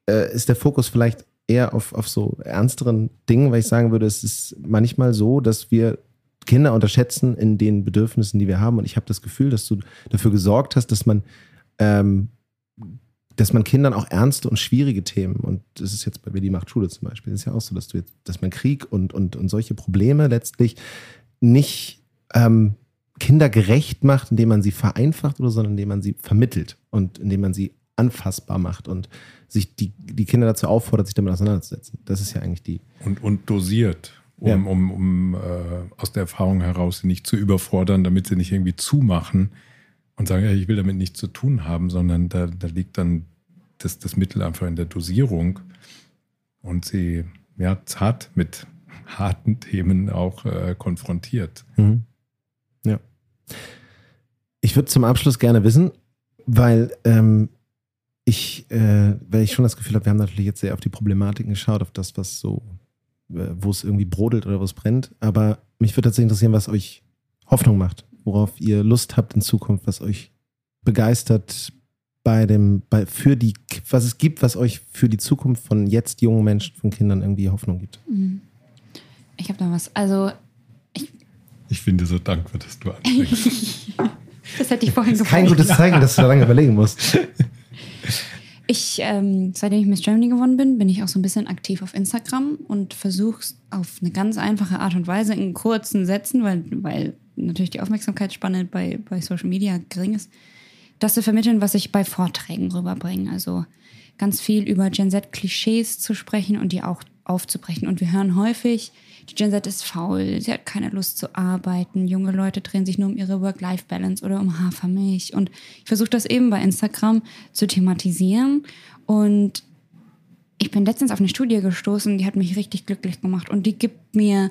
äh, ist der Fokus vielleicht eher auf, auf so ernsteren Dingen, weil ich sagen würde, es ist manchmal so, dass wir Kinder unterschätzen in den Bedürfnissen, die wir haben. Und ich habe das Gefühl, dass du dafür gesorgt hast, dass man, ähm, dass man Kindern auch ernste und schwierige Themen, und das ist jetzt bei Willi macht Schule zum Beispiel, ist ja auch so, dass du jetzt, dass man Krieg und, und, und solche Probleme letztlich nicht ähm, kindergerecht macht, indem man sie vereinfacht oder sondern indem man sie vermittelt und indem man sie anfassbar macht und sich die, die Kinder dazu auffordert, sich damit auseinanderzusetzen. Das ist ja eigentlich die. Und, und dosiert, um, Ja. um, um äh, aus der Erfahrung heraus sie nicht zu überfordern, damit sie nicht irgendwie zumachen und sagen, ja, ich will damit nichts zu tun haben, sondern da, da liegt dann das, das Mittel einfach in der Dosierung und sie ja, zart mit harten Themen auch äh, konfrontiert. Ja. Ich würde zum Abschluss gerne wissen, weil ähm, ich, äh, weil ich schon das Gefühl habe, wir haben natürlich jetzt sehr auf die Problematiken geschaut, auf das, was so, äh, wo es irgendwie brodelt oder wo es brennt. Aber mich würde tatsächlich interessieren, was euch Hoffnung macht, worauf ihr Lust habt in Zukunft, was euch begeistert bei dem, bei, für die, was es gibt, was euch für die Zukunft von jetzt jungen Menschen, von Kindern irgendwie Hoffnung gibt. Ich habe da was. Also, Ich finde so dankbar, dass du anfängst. das hätte ich vorhin Kein gefragt. gutes Zeichen, dass du da lange überlegen musst. Ich, ähm, seitdem ich Miss Germany geworden bin, bin ich auch so ein bisschen aktiv auf Instagram und versuche auf eine ganz einfache Art und Weise in kurzen Sätzen, weil, weil natürlich die Aufmerksamkeitsspanne bei, bei Social Media gering ist, das zu vermitteln, was ich bei Vorträgen rüberbringe. Also ganz viel über Gen Z-Klischees zu sprechen und die auch aufzubrechen. Und wir hören häufig, die Gen Z ist faul, sie hat keine Lust zu arbeiten, junge Leute drehen sich nur um ihre Work-Life-Balance oder um Hafermilch. Und ich versuche das eben bei Instagram zu thematisieren. Und ich bin letztens auf eine Studie gestoßen, die hat mich richtig glücklich gemacht und die gibt mir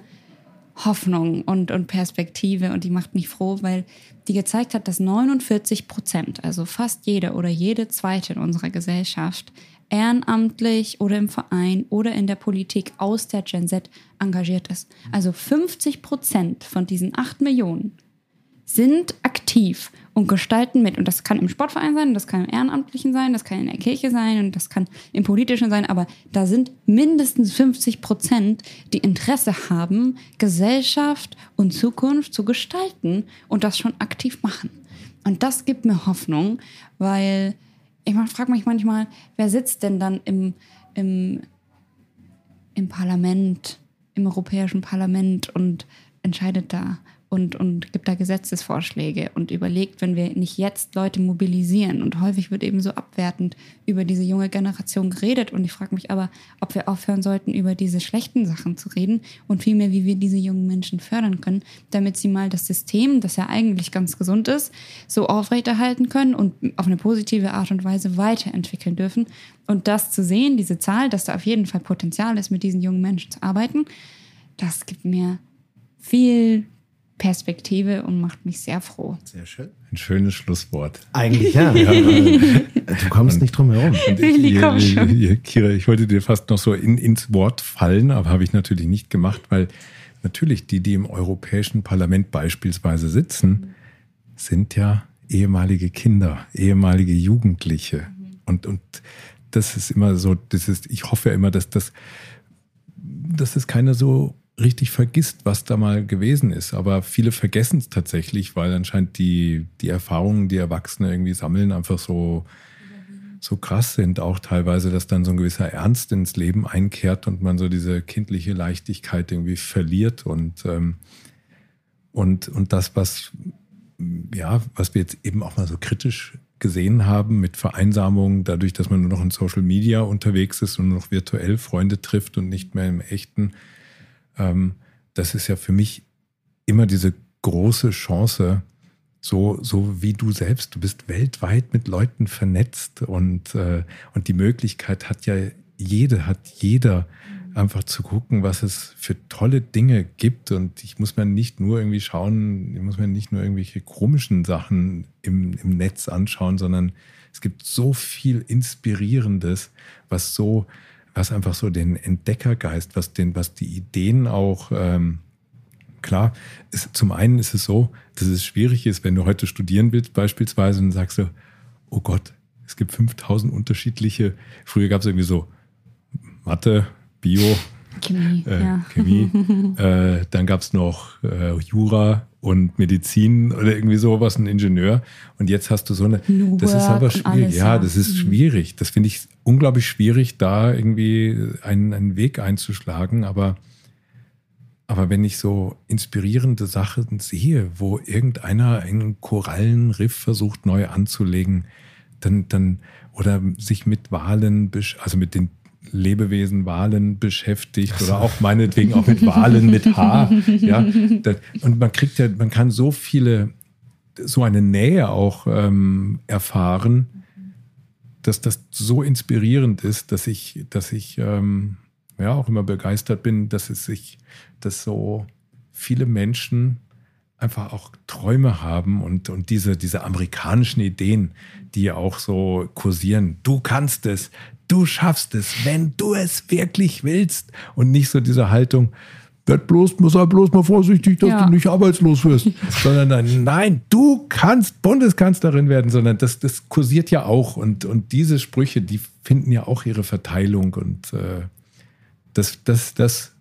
Hoffnung und, und Perspektive und die macht mich froh, weil die gezeigt hat, dass 49 Prozent, also fast jeder oder jede zweite in unserer Gesellschaft, ehrenamtlich oder im Verein oder in der Politik aus der Gen Z engagiert ist. Also 50 Prozent von diesen 8 Millionen sind aktiv und gestalten mit. Und das kann im Sportverein sein, das kann im Ehrenamtlichen sein, das kann in der Kirche sein und das kann im Politischen sein. Aber da sind mindestens 50 Prozent, die Interesse haben, Gesellschaft und Zukunft zu gestalten und das schon aktiv machen. Und das gibt mir Hoffnung, weil ich frage mich manchmal, wer sitzt denn dann im, im, im Parlament, im Europäischen Parlament und entscheidet da und, und gibt da Gesetzesvorschläge und überlegt, wenn wir nicht jetzt Leute mobilisieren. Und häufig wird eben so abwertend über diese junge Generation geredet. Und ich frage mich aber, ob wir aufhören sollten, über diese schlechten Sachen zu reden und vielmehr, wie wir diese jungen Menschen fördern können, damit sie mal das System, das ja eigentlich ganz gesund ist, so aufrechterhalten können und auf eine positive Art und Weise weiterentwickeln dürfen. Und das zu sehen, diese Zahl, dass da auf jeden Fall Potenzial ist, mit diesen jungen Menschen zu arbeiten, das gibt mir viel Perspektive und macht mich sehr froh. Sehr schön. Ein schönes Schlusswort. Eigentlich ja. du kommst nicht drum herum. Und Willi, ich, komm schon. Kira, ich wollte dir fast noch so in, ins Wort fallen, aber habe ich natürlich nicht gemacht, weil natürlich die, die im Europäischen Parlament beispielsweise sitzen, sind ja ehemalige Kinder, ehemalige Jugendliche. Und, und das ist immer so, das ist, ich hoffe ja immer, dass das, dass es keiner so richtig vergisst, was da mal gewesen ist. Aber viele vergessen es tatsächlich, weil anscheinend die, die Erfahrungen, die Erwachsene irgendwie sammeln, einfach so, so krass sind. Auch teilweise, dass dann so ein gewisser Ernst ins Leben einkehrt und man so diese kindliche Leichtigkeit irgendwie verliert. Und, ähm, und, und das, was, ja, was wir jetzt eben auch mal so kritisch gesehen haben mit Vereinsamung, dadurch, dass man nur noch in Social Media unterwegs ist und nur noch virtuell Freunde trifft und nicht mehr im echten, ähm, das ist ja für mich immer diese große Chance, so, so wie du selbst, du bist weltweit mit Leuten vernetzt und, äh, und die Möglichkeit hat ja jede, hat jeder einfach zu gucken, was es für tolle Dinge gibt. Und ich muss mir nicht nur irgendwie schauen, ich muss mir nicht nur irgendwelche komischen Sachen im, im Netz anschauen, sondern es gibt so viel Inspirierendes, was so, was einfach so den Entdeckergeist, was den, was die Ideen auch ähm, klar, ist, zum einen ist es so, dass es schwierig ist, wenn du heute studieren willst beispielsweise und sagst du, oh Gott, es gibt 5000 unterschiedliche, früher gab es irgendwie so Mathe, Bio, Chemie, äh, ja. Chemie, äh, dann gab es noch äh, Jura und Medizin oder irgendwie sowas, ein Ingenieur. Und jetzt hast du so eine, New das ist Work aber und schwierig, alles, ja, das ist Mhm. schwierig, das finde ich unglaublich schwierig, da irgendwie einen, einen Weg einzuschlagen, aber aber wenn ich so inspirierende Sachen sehe, wo irgendeiner einen Korallenriff versucht neu anzulegen, dann, dann, oder sich mit Walen, besch- also mit den Lebewesen Walen beschäftigt oder auch meinetwegen auch mit Walen mit H. Ja, das, und man kriegt ja, man kann so viele, so eine Nähe auch ähm, erfahren, dass das so inspirierend ist, dass ich, dass ich ähm, ja auch immer begeistert bin, dass es sich, dass so viele Menschen einfach auch Träume haben und, und diese, diese amerikanischen Ideen, die ja auch so kursieren. Du kannst es, du schaffst es, wenn du es wirklich willst. Und nicht so diese Haltung, werd bloß, muss sei bloß mal vorsichtig, dass Ja. du nicht arbeitslos wirst. sondern dann, nein, du kannst Bundeskanzlerin werden, sondern das, das kursiert ja auch. Und, und diese Sprüche, die finden ja auch ihre Verteilung. Und äh, das, das, das,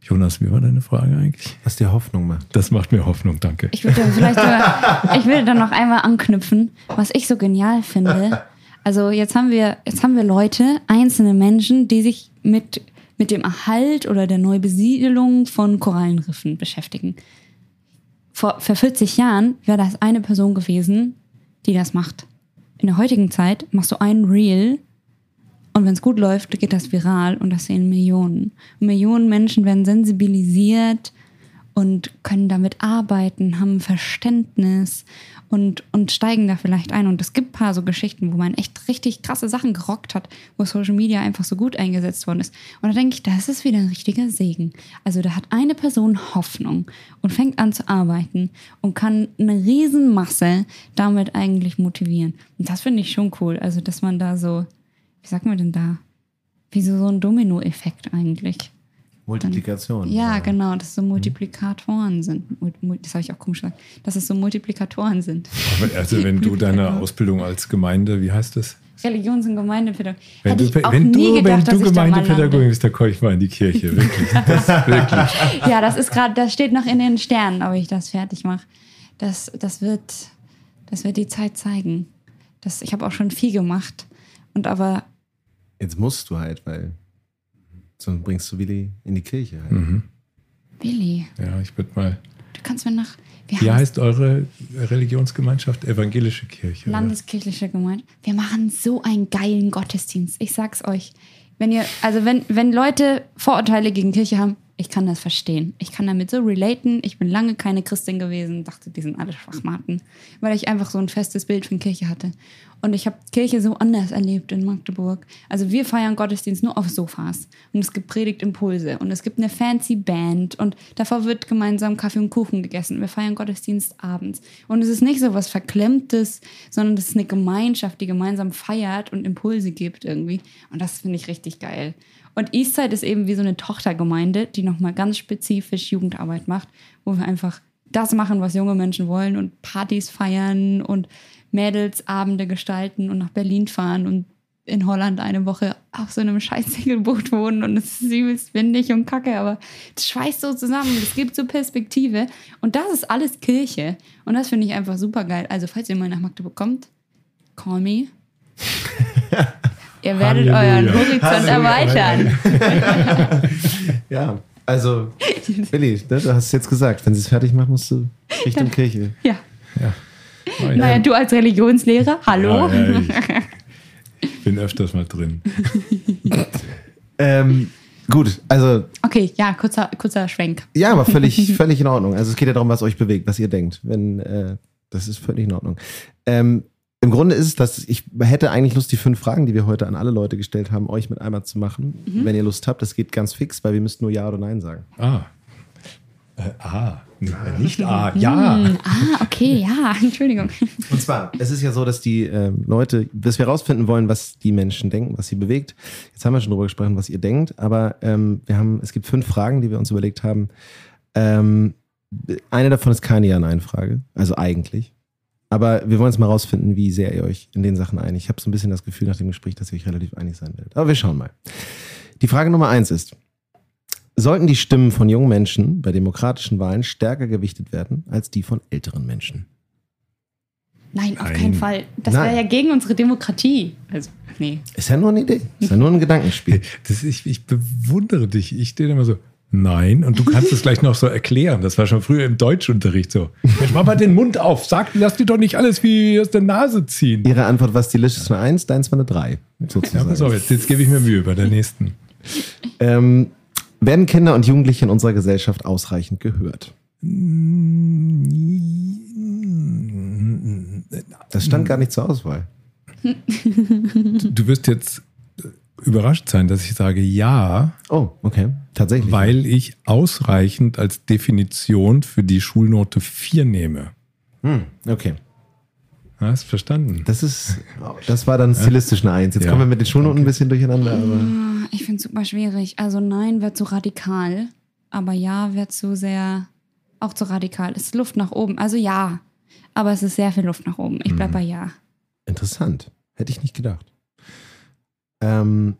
Jonas, wie war deine Frage eigentlich? Was dir Hoffnung macht. Das macht mir Hoffnung, danke. Ich würde vielleicht sogar, ich würde dann noch einmal anknüpfen, was ich so genial finde. Also jetzt haben wir, jetzt haben wir Leute, einzelne Menschen, die sich mit, mit dem Erhalt oder der Neubesiedelung von Korallenriffen beschäftigen. Vor, vor 40 Jahren wäre das eine Person gewesen, die das macht. In der heutigen Zeit machst du einen Reel und wenn es gut läuft, geht das viral und das sehen Millionen. Und Millionen Menschen werden sensibilisiert und können damit arbeiten, haben Verständnis und, und steigen da vielleicht ein. Und es gibt ein paar so Geschichten, wo man echt richtig krasse Sachen gerockt hat, wo Social Media einfach so gut eingesetzt worden ist. Und da denke ich, das ist wieder ein richtiger Segen. Also da hat eine Person Hoffnung und fängt an zu arbeiten und kann eine Riesenmasse damit eigentlich motivieren. Und das finde ich schon cool. Also, dass man da so, wie sagt man denn da? Wie so, so ein Domino-Effekt eigentlich. Multiplikation. Ja, genau, dass es so Multiplikatoren sind. Das habe ich auch komisch gesagt. Dass es so Multiplikatoren sind. Aber also wenn du deine Ausbildung als Gemeinde, wie heißt das? Religions- und Gemeindepädagogik. Wenn Hätte du, ich auch wenn nie du, gedacht, wenn dass du ich da mal Gemeindepädagogin bist, dann komme ich mal in die Kirche, wirklich. Das wirklich. Ja, das ist gerade, das steht noch in den Sternen, ob ich das fertig mache. Das, das wird, das wird die Zeit zeigen. Das, ich habe auch schon viel gemacht. Und aber, Jetzt musst du halt, weil sonst bringst du Willi in die Kirche. Halt. Mhm. Willi, Ja, ich würde mal. du kannst mir nach, wir Wie haben heißt eure Religionsgemeinschaft? Evangelische Kirche. Landeskirchliche Gemeinde. Wir machen so einen geilen Gottesdienst. Ich sag's euch. Wenn ihr, also wenn, wenn Leute Vorurteile gegen Kirche haben, Ich kann das verstehen. Ich kann damit so relaten. Ich bin lange keine Christin gewesen, dachte, die sind alle Schwachmaten, weil ich einfach so ein festes Bild von Kirche hatte. Und ich habe Kirche so anders erlebt in Magdeburg. Also wir feiern Gottesdienst nur auf Sofas und es gibt Predigtimpulse und es gibt eine fancy Band und davor wird gemeinsam Kaffee und Kuchen gegessen. Wir feiern Gottesdienst abends und es ist nicht so was Verklemmtes, sondern es ist eine Gemeinschaft, die gemeinsam feiert und Impulse gibt irgendwie. Und das finde ich richtig geil. Und Eastside ist eben wie so eine Tochtergemeinde, die nochmal ganz spezifisch Jugendarbeit macht, wo wir einfach das machen, was junge Menschen wollen und Partys feiern und Mädelsabende gestalten und nach Berlin fahren und in Holland eine Woche auf so einem scheiß wohnen und es ist übelst windig und kacke, aber es schweißt so zusammen, es gibt so Perspektive und das ist alles Kirche und das finde ich einfach super geil. Also falls ihr mal nach Magdeburg kommt, call me. ihr werdet Halleluja. euren Horizont erweitern. Ja, also, Billy, ne, du hast es jetzt gesagt. Wenn sie es fertig macht, musst du Richtung Kirche. Ja. Ja. Ja. Naja, du als Religionslehrer, hallo? Ja, ja, ich bin öfters mal drin. Ähm, gut, also, Okay, ja, kurzer, kurzer Schwenk. ja, aber völlig, völlig in Ordnung. Also, es geht ja darum, was euch bewegt, was ihr denkt. Wenn, äh, das ist völlig in Ordnung. Ähm, Im Grunde ist es, dass ich hätte eigentlich Lust, die fünf Fragen, die wir heute an alle Leute gestellt haben, euch mit einmal zu machen. Wenn ihr Lust habt, das geht ganz fix, weil wir müssten nur Ja oder Nein sagen. Ah. Äh, ah. Nicht, äh, nicht A. Ja. Ah, okay, ja, Entschuldigung. Und zwar, es ist ja so, dass die ähm, Leute, dass wir herausfinden wollen, was die Menschen denken, was sie bewegt. Jetzt haben wir schon drüber gesprochen, was ihr denkt, aber ähm, wir haben, es gibt fünf Fragen, die wir uns überlegt haben. Ähm, eine davon ist keine Ja-Nein-Frage, also eigentlich. Aber wir wollen jetzt mal rausfinden, wie sehr ihr euch in den Sachen einig. Ich habe so ein bisschen das Gefühl nach dem Gespräch, dass ihr euch relativ einig sein werdet. Aber wir schauen mal. Die Frage Nummer eins ist, sollten die Stimmen von jungen Menschen bei demokratischen Wahlen stärker gewichtet werden als die von älteren Menschen? Nein, auf Nein. keinen Fall. Das wäre ja gegen unsere Demokratie. Also, nee. Ist ja nur eine Idee. Ist ja nur ein Gedankenspiel. Das, ich, ich bewundere dich. Ich stehe immer so, nein. Und du kannst es gleich noch so erklären. Das war schon früher im Deutschunterricht so. Mensch, mach mal den Mund auf. Sag, lass dir doch nicht alles wie aus der Nase ziehen. Ihre Antwort war stilistisch eine 1, deins war eine 3. Ja, Sozusagen. pass auf, jetzt, jetzt gebe ich mir Mühe bei der nächsten. ähm, werden Kinder und Jugendliche in unserer Gesellschaft ausreichend gehört? Das stand gar nicht zur Auswahl. Du wirst jetzt überrascht sein, dass ich sage ja, Oh, okay. Tatsächlich. weil ich ausreichend als Definition für die Schulnote 4 nehme. Hm, okay. Hast verstanden? Das ist, das war dann stilistisch eine 1. Jetzt Ja. kommen wir mit den Schulnoten ein bisschen durcheinander, aber Ah, Ich finde es super schwierig. Also nein wird zu radikal, aber ja wird zu sehr, auch zu radikal. Es ist Luft nach oben. Also ja, aber es ist sehr viel Luft nach oben. Ich bleib bei ja. interessant. Hätte ich nicht gedacht. Ähm,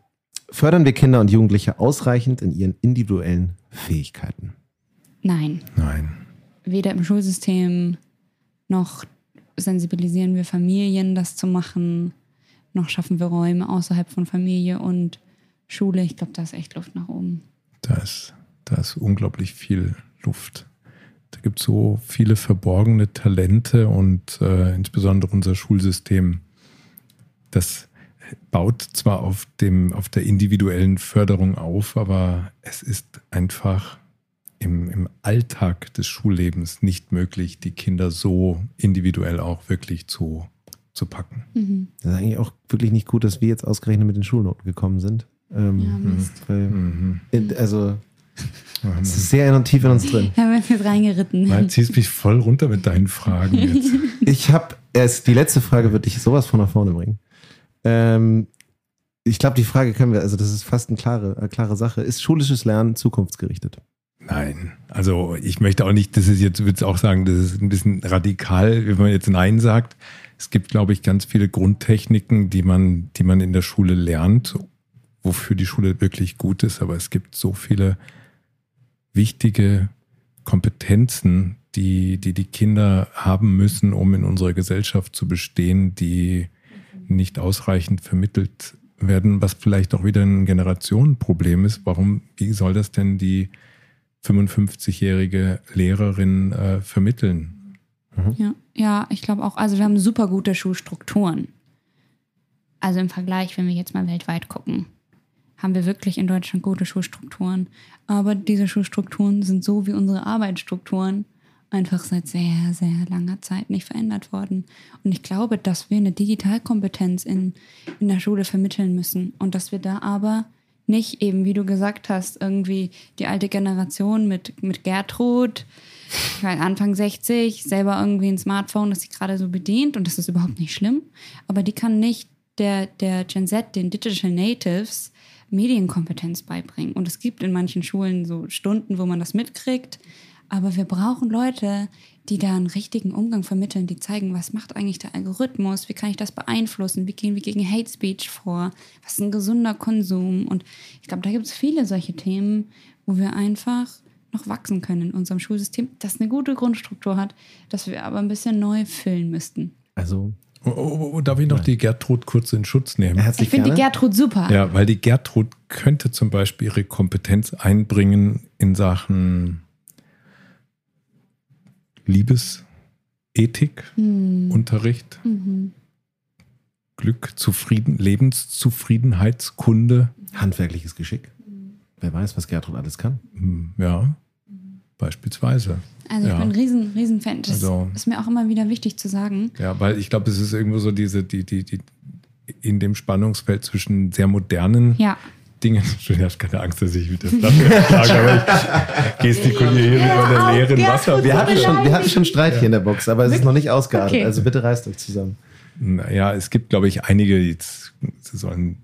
fördern wir Kinder und Jugendliche ausreichend in ihren individuellen Fähigkeiten? Nein. Nein. Weder im Schulsystem noch sensibilisieren wir Familien, das zu machen, noch schaffen wir Räume außerhalb von Familie und Schule. Ich glaube, da ist echt Luft nach oben. Da ist, da ist unglaublich viel Luft. Da gibt es so viele verborgene Talente und äh, insbesondere unser Schulsystem, das baut zwar auf, dem, auf der individuellen Förderung auf, aber es ist einfach im, im Alltag des Schullebens nicht möglich, die Kinder so individuell auch wirklich zu, zu packen. Mhm. Das ist eigentlich auch wirklich nicht gut, dass wir jetzt ausgerechnet mit den Schulnoten gekommen sind. Ähm, Ja, weil, Mhm. in- also, es ist sehr in und tief in uns drin. Da haben wir jetzt reingeritten. Mal ziehst mich voll runter mit deinen Fragen jetzt. Ich habe erst, die letzte Frage wird dich sowas von nach vorne bringen. Ähm, ich glaube, die Frage können wir, also das ist fast eine klare, eine klare Sache. Ist schulisches Lernen zukunftsgerichtet? Nein, also ich möchte auch nicht, das ist jetzt, würde ich auch sagen, das ist ein bisschen radikal, wenn man jetzt Nein sagt. Es gibt, glaube ich, ganz viele Grundtechniken, die man, die man in der Schule lernt, wofür die Schule wirklich gut ist, aber es gibt so viele wichtige Kompetenzen, die, die die Kinder haben müssen, um in unserer Gesellschaft zu bestehen, die nicht ausreichend vermittelt werden, was vielleicht auch wieder ein Generationenproblem ist. Warum, wie soll das denn die 55-jährige Lehrerin äh, vermitteln? Ja, ja ich glaube auch. Also wir haben super gute Schulstrukturen. Also im Vergleich, wenn wir jetzt mal weltweit gucken, haben wir wirklich in Deutschland gute Schulstrukturen. Aber diese Schulstrukturen sind so wie unsere Arbeitsstrukturen einfach seit sehr, sehr langer Zeit nicht verändert worden. Und ich glaube, dass wir eine Digitalkompetenz in, in der Schule vermitteln müssen und dass wir da aber nicht eben, wie du gesagt hast, irgendwie die alte Generation mit, mit Gertrud, ich weiß, Anfang 60, selber irgendwie ein Smartphone, das sie gerade so bedient und das ist überhaupt nicht schlimm. Aber die kann nicht der, der Gen Z, den Digital Natives, Medienkompetenz beibringen. Und es gibt in manchen Schulen so Stunden, wo man das mitkriegt. Aber wir brauchen Leute, die da einen richtigen Umgang vermitteln, die zeigen, was macht eigentlich der Algorithmus, wie kann ich das beeinflussen, wie gehen wir gegen Hate Speech vor, was ist ein gesunder Konsum. Und ich glaube, da gibt es viele solche Themen, wo wir einfach noch wachsen können in unserem Schulsystem, das eine gute Grundstruktur hat, das wir aber ein bisschen neu füllen müssten. Also Oh, oh, oh, darf ich noch die Gertrud kurz in Schutz nehmen? herzlich Ich finde die. Gertrud super. Ja, weil die Gertrud könnte zum Beispiel ihre Kompetenz einbringen in Sachen Liebesethik, Hm. Unterricht, Mhm. Glück, Zufrieden, Lebenszufriedenheitskunde. Handwerkliches Geschick. Wer weiß, was Gertrud alles kann. Hm, Ja, beispielsweise. Also ich Ja. bin ein riesen, riesen Fan. Das Also- ist mir auch immer wieder wichtig zu sagen. Ja, weil ich glaube, es ist irgendwo so diese, die, die, die, in dem Spannungsfeld zwischen sehr modernen Ja. Dingen. Ich habe keine Angst, dass ich wieder schlage, aber ich gestikuliere hier über der leeren Wasser. Wir hatten schon, wir hatten schon Streit hier in der Box, aber es ist noch nicht ausgeartet. Okay. Also bitte reißt euch zusammen. Naja, es gibt, glaube ich, einige, jetzt sie sollen,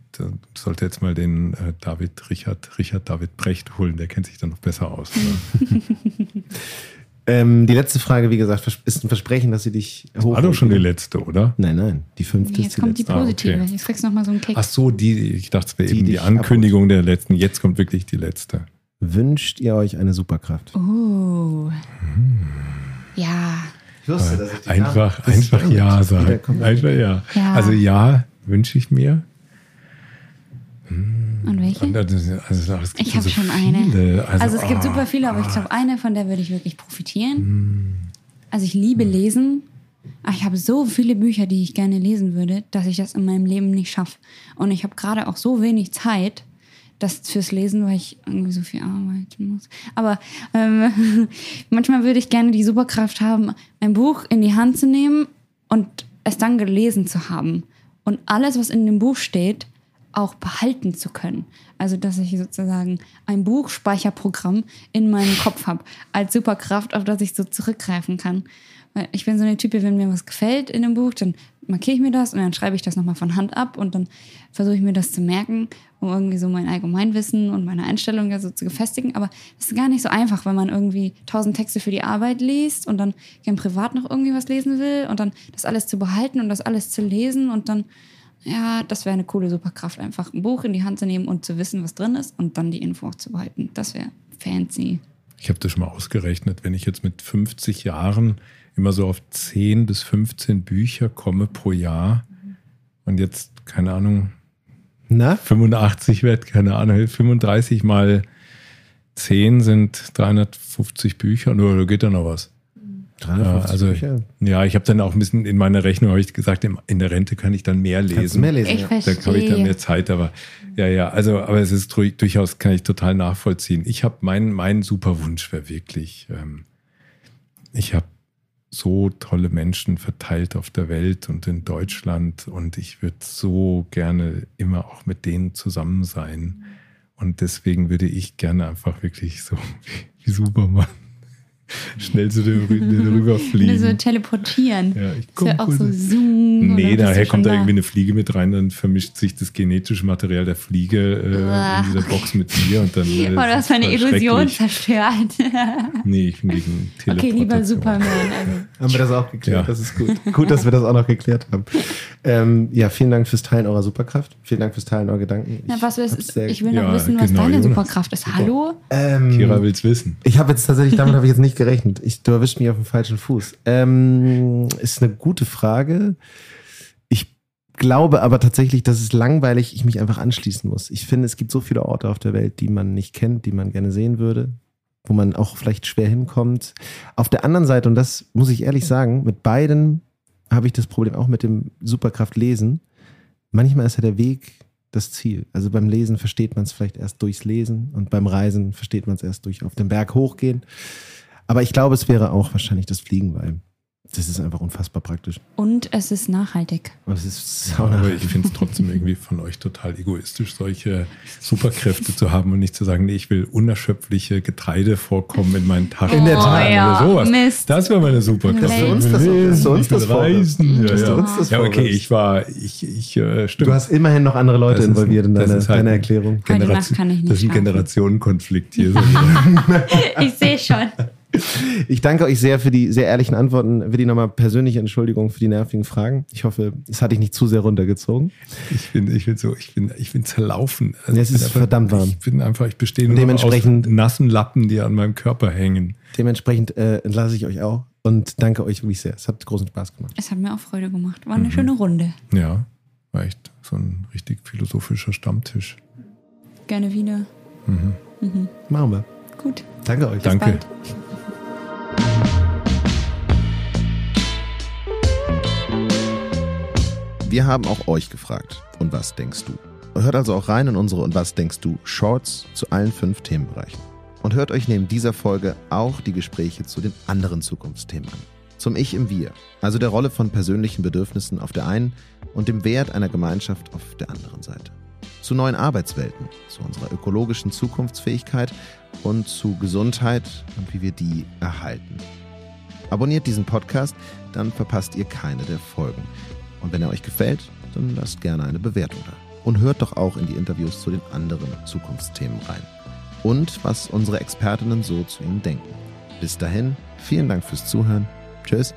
sollte jetzt mal den äh, David Richard, Richard David Brecht holen, der kennt sich dann noch besser aus. Ähm, die letzte Frage, wie gesagt, ist ein Versprechen, dass sie dich hoch. War doch schon die letzte, oder? Nein, nein, die fünfte ist Jetzt die kommt die letzte. Ah, positive. okay. Jetzt kriegst du nochmal so einen Kick. Ach so, die, ich dachte, es wäre eben die Ankündigung der letzten. Jetzt kommt wirklich die letzte. Wünscht ihr euch eine Superkraft? Oh. Ja. Ich wusste, dass ich die Einfach, Namen- einfach Das- ja sagen. Einfach ja. Ja. Also ja, wünsche ich mir. Und welche? Und das Also, es gibt Ich habe so schon viele. eine. Also, es gibt ah, super viele, aber ich glaube, eine, von der würde ich wirklich profitieren. Also ich liebe Lesen. Aber ich habe so viele Bücher, die ich gerne lesen würde, dass ich das in meinem Leben nicht schaffe. Und ich habe gerade auch so wenig Zeit das fürs Lesen, weil ich irgendwie so viel arbeiten muss. Aber ähm, manchmal würde ich gerne die Superkraft haben, ein Buch in die Hand zu nehmen und es dann gelesen zu haben. Und alles, was in dem Buch steht, auch behalten zu können. Also, dass ich sozusagen ein Buchspeicherprogramm in meinem Kopf habe, als Superkraft, auf das ich so zurückgreifen kann. Weil ich bin so eine Type, wenn mir was gefällt in einem Buch, dann markiere ich mir das und dann schreibe ich das nochmal von Hand ab und dann versuche ich mir das zu merken, um irgendwie so mein Allgemeinwissen und meine Einstellung ja so zu gefestigen. Aber es ist gar nicht so einfach, wenn man irgendwie tausend Texte für die Arbeit liest und dann gern privat noch irgendwie was lesen will und dann das alles zu behalten und das alles zu lesen und dann ja, das wäre eine coole Superkraft, einfach ein Buch in die Hand zu nehmen und zu wissen, was drin ist und dann die Info auch zu behalten. Das wäre fancy. Ich habe das schon mal ausgerechnet, wenn ich jetzt mit 50 Jahren immer so auf 10 bis 15 Bücher komme pro Jahr und jetzt, keine Ahnung, Na? 85 wird, keine Ahnung, 35 mal 10 sind 350 Bücher, nur da geht da noch was. 350 Ja, also, Bücher. ja, ich habe dann auch ein bisschen in meiner Rechnung, habe ich gesagt, in der Rente kann ich dann mehr lesen. Kannst mehr lesen? Ich ja. verstehe. Da habe ich dann mehr Zeit, aber ja, ja, also, aber es ist dur- durchaus, kann ich total nachvollziehen. Ich habe mein, mein super Wunsch wäre wirklich, ähm, ich habe so tolle Menschen verteilt auf der Welt und in Deutschland und ich würde so gerne immer auch mit denen zusammen sein. Und deswegen würde ich gerne einfach wirklich so wie, wie Superman schnell zu dem rü- rüberfliegen. So teleportieren. Ja, ich Das komm auch so zoom. Nee, daher kommt da irgendwie eine Fliege mit rein, dann vermischt sich das genetische Material der Fliege äh, in dieser Box mit dir und dann. Äh, Oh, du das hast meine Illusion schrecklich. zerstört. Nee, ich bin gegen okay, Teleportation. lieber Superman. Also. Haben wir das auch geklärt? Ja. Das ist gut. Gut, dass wir das auch noch geklärt haben. Ähm, ja, vielen Dank fürs Teilen eurer Superkraft. Vielen Dank fürs Teilen eurer Gedanken. Na, was ist, ich will Ja, noch wissen, was genau, deine Jonas. Superkraft ist. Hallo? Ähm, Kira will's wissen. Ich habe jetzt tatsächlich, damit habe ich jetzt nicht gerechnet. Ich, du erwischt mich auf dem falschen Fuß. Ähm, ist eine gute Frage. Ich glaube aber tatsächlich, dass es langweilig, ich mich einfach anschließen muss. Ich finde, es gibt so viele Orte auf der Welt, die man nicht kennt, die man gerne sehen würde, wo man auch vielleicht schwer hinkommt. Auf der anderen Seite, und das muss ich ehrlich sagen, mit beiden habe ich das Problem auch mit dem Superkraft lesen. Manchmal ist ja der Weg das Ziel. Also beim Lesen versteht man es vielleicht erst durchs Lesen und beim Reisen versteht man es erst durch auf den Berg hochgehen. Aber ich glaube, es wäre auch wahrscheinlich das Fliegen, weil das ist einfach unfassbar praktisch. Und es ist nachhaltig. Und es ist Aber sauna. ich finde es trotzdem irgendwie von euch total egoistisch, solche Superkräfte zu haben und nicht zu sagen, nee, ich will unerschöpfliche Getreidevorkommen in meinen Taschen. In der Oh, Tat. ja. Oder sowas. Mist. Das wäre meine Superkraft. Dass du uns das- dass du uns das vorwirfst. reisen. Ja, ja. das ja, okay, ich war, ich, ich, äh, stimmt. Du hast immerhin noch andere Leute ist- involviert in das deine, ist halt deine ein- Erklärung. Generation- kann ich nicht Das ist ein. Generationenkonflikt hier. Ich sehe schon. Ich danke euch sehr für die sehr ehrlichen Antworten. Willi, nochmal persönliche Entschuldigung für die nervigen Fragen. Ich hoffe, es hat dich nicht zu sehr runtergezogen. Ich bin, ich bin so, ich bin, ich bin zerlaufen. Also Ja, es ist verdammt warm. Ich bin einfach, ich bestehe nur dementsprechend- aus nassen Lappen, die an meinem Körper hängen. Dementsprechend äh, entlasse ich euch auch und danke euch wirklich sehr. Es hat großen Spaß gemacht. Es hat mir auch Freude gemacht. War eine schöne Runde. Ja, war echt so ein richtig philosophischer Stammtisch. Gerne wieder. Machen wir. Gut. Danke euch. Danke. bald. Wir haben auch euch gefragt. Und was denkst du? Hört also auch rein in unsere Und was denkst du Shorts zu allen fünf Themenbereichen. Und hört euch neben dieser Folge auch die Gespräche zu den anderen Zukunftsthemen an. Zum Ich im Wir, also der Rolle von persönlichen Bedürfnissen auf der einen und dem Wert einer Gemeinschaft auf der anderen Seite. Zu neuen Arbeitswelten, zu unserer ökologischen Zukunftsfähigkeit und zu Gesundheit und wie wir die erhalten. Abonniert diesen Podcast, dann verpasst ihr keine der Folgen. Und wenn er euch gefällt, dann lasst gerne eine Bewertung da. Und hört doch auch in die Interviews zu den anderen Zukunftsthemen rein. Und was unsere Expertinnen so zu ihnen denken. Bis dahin, vielen Dank fürs Zuhören. Tschüss.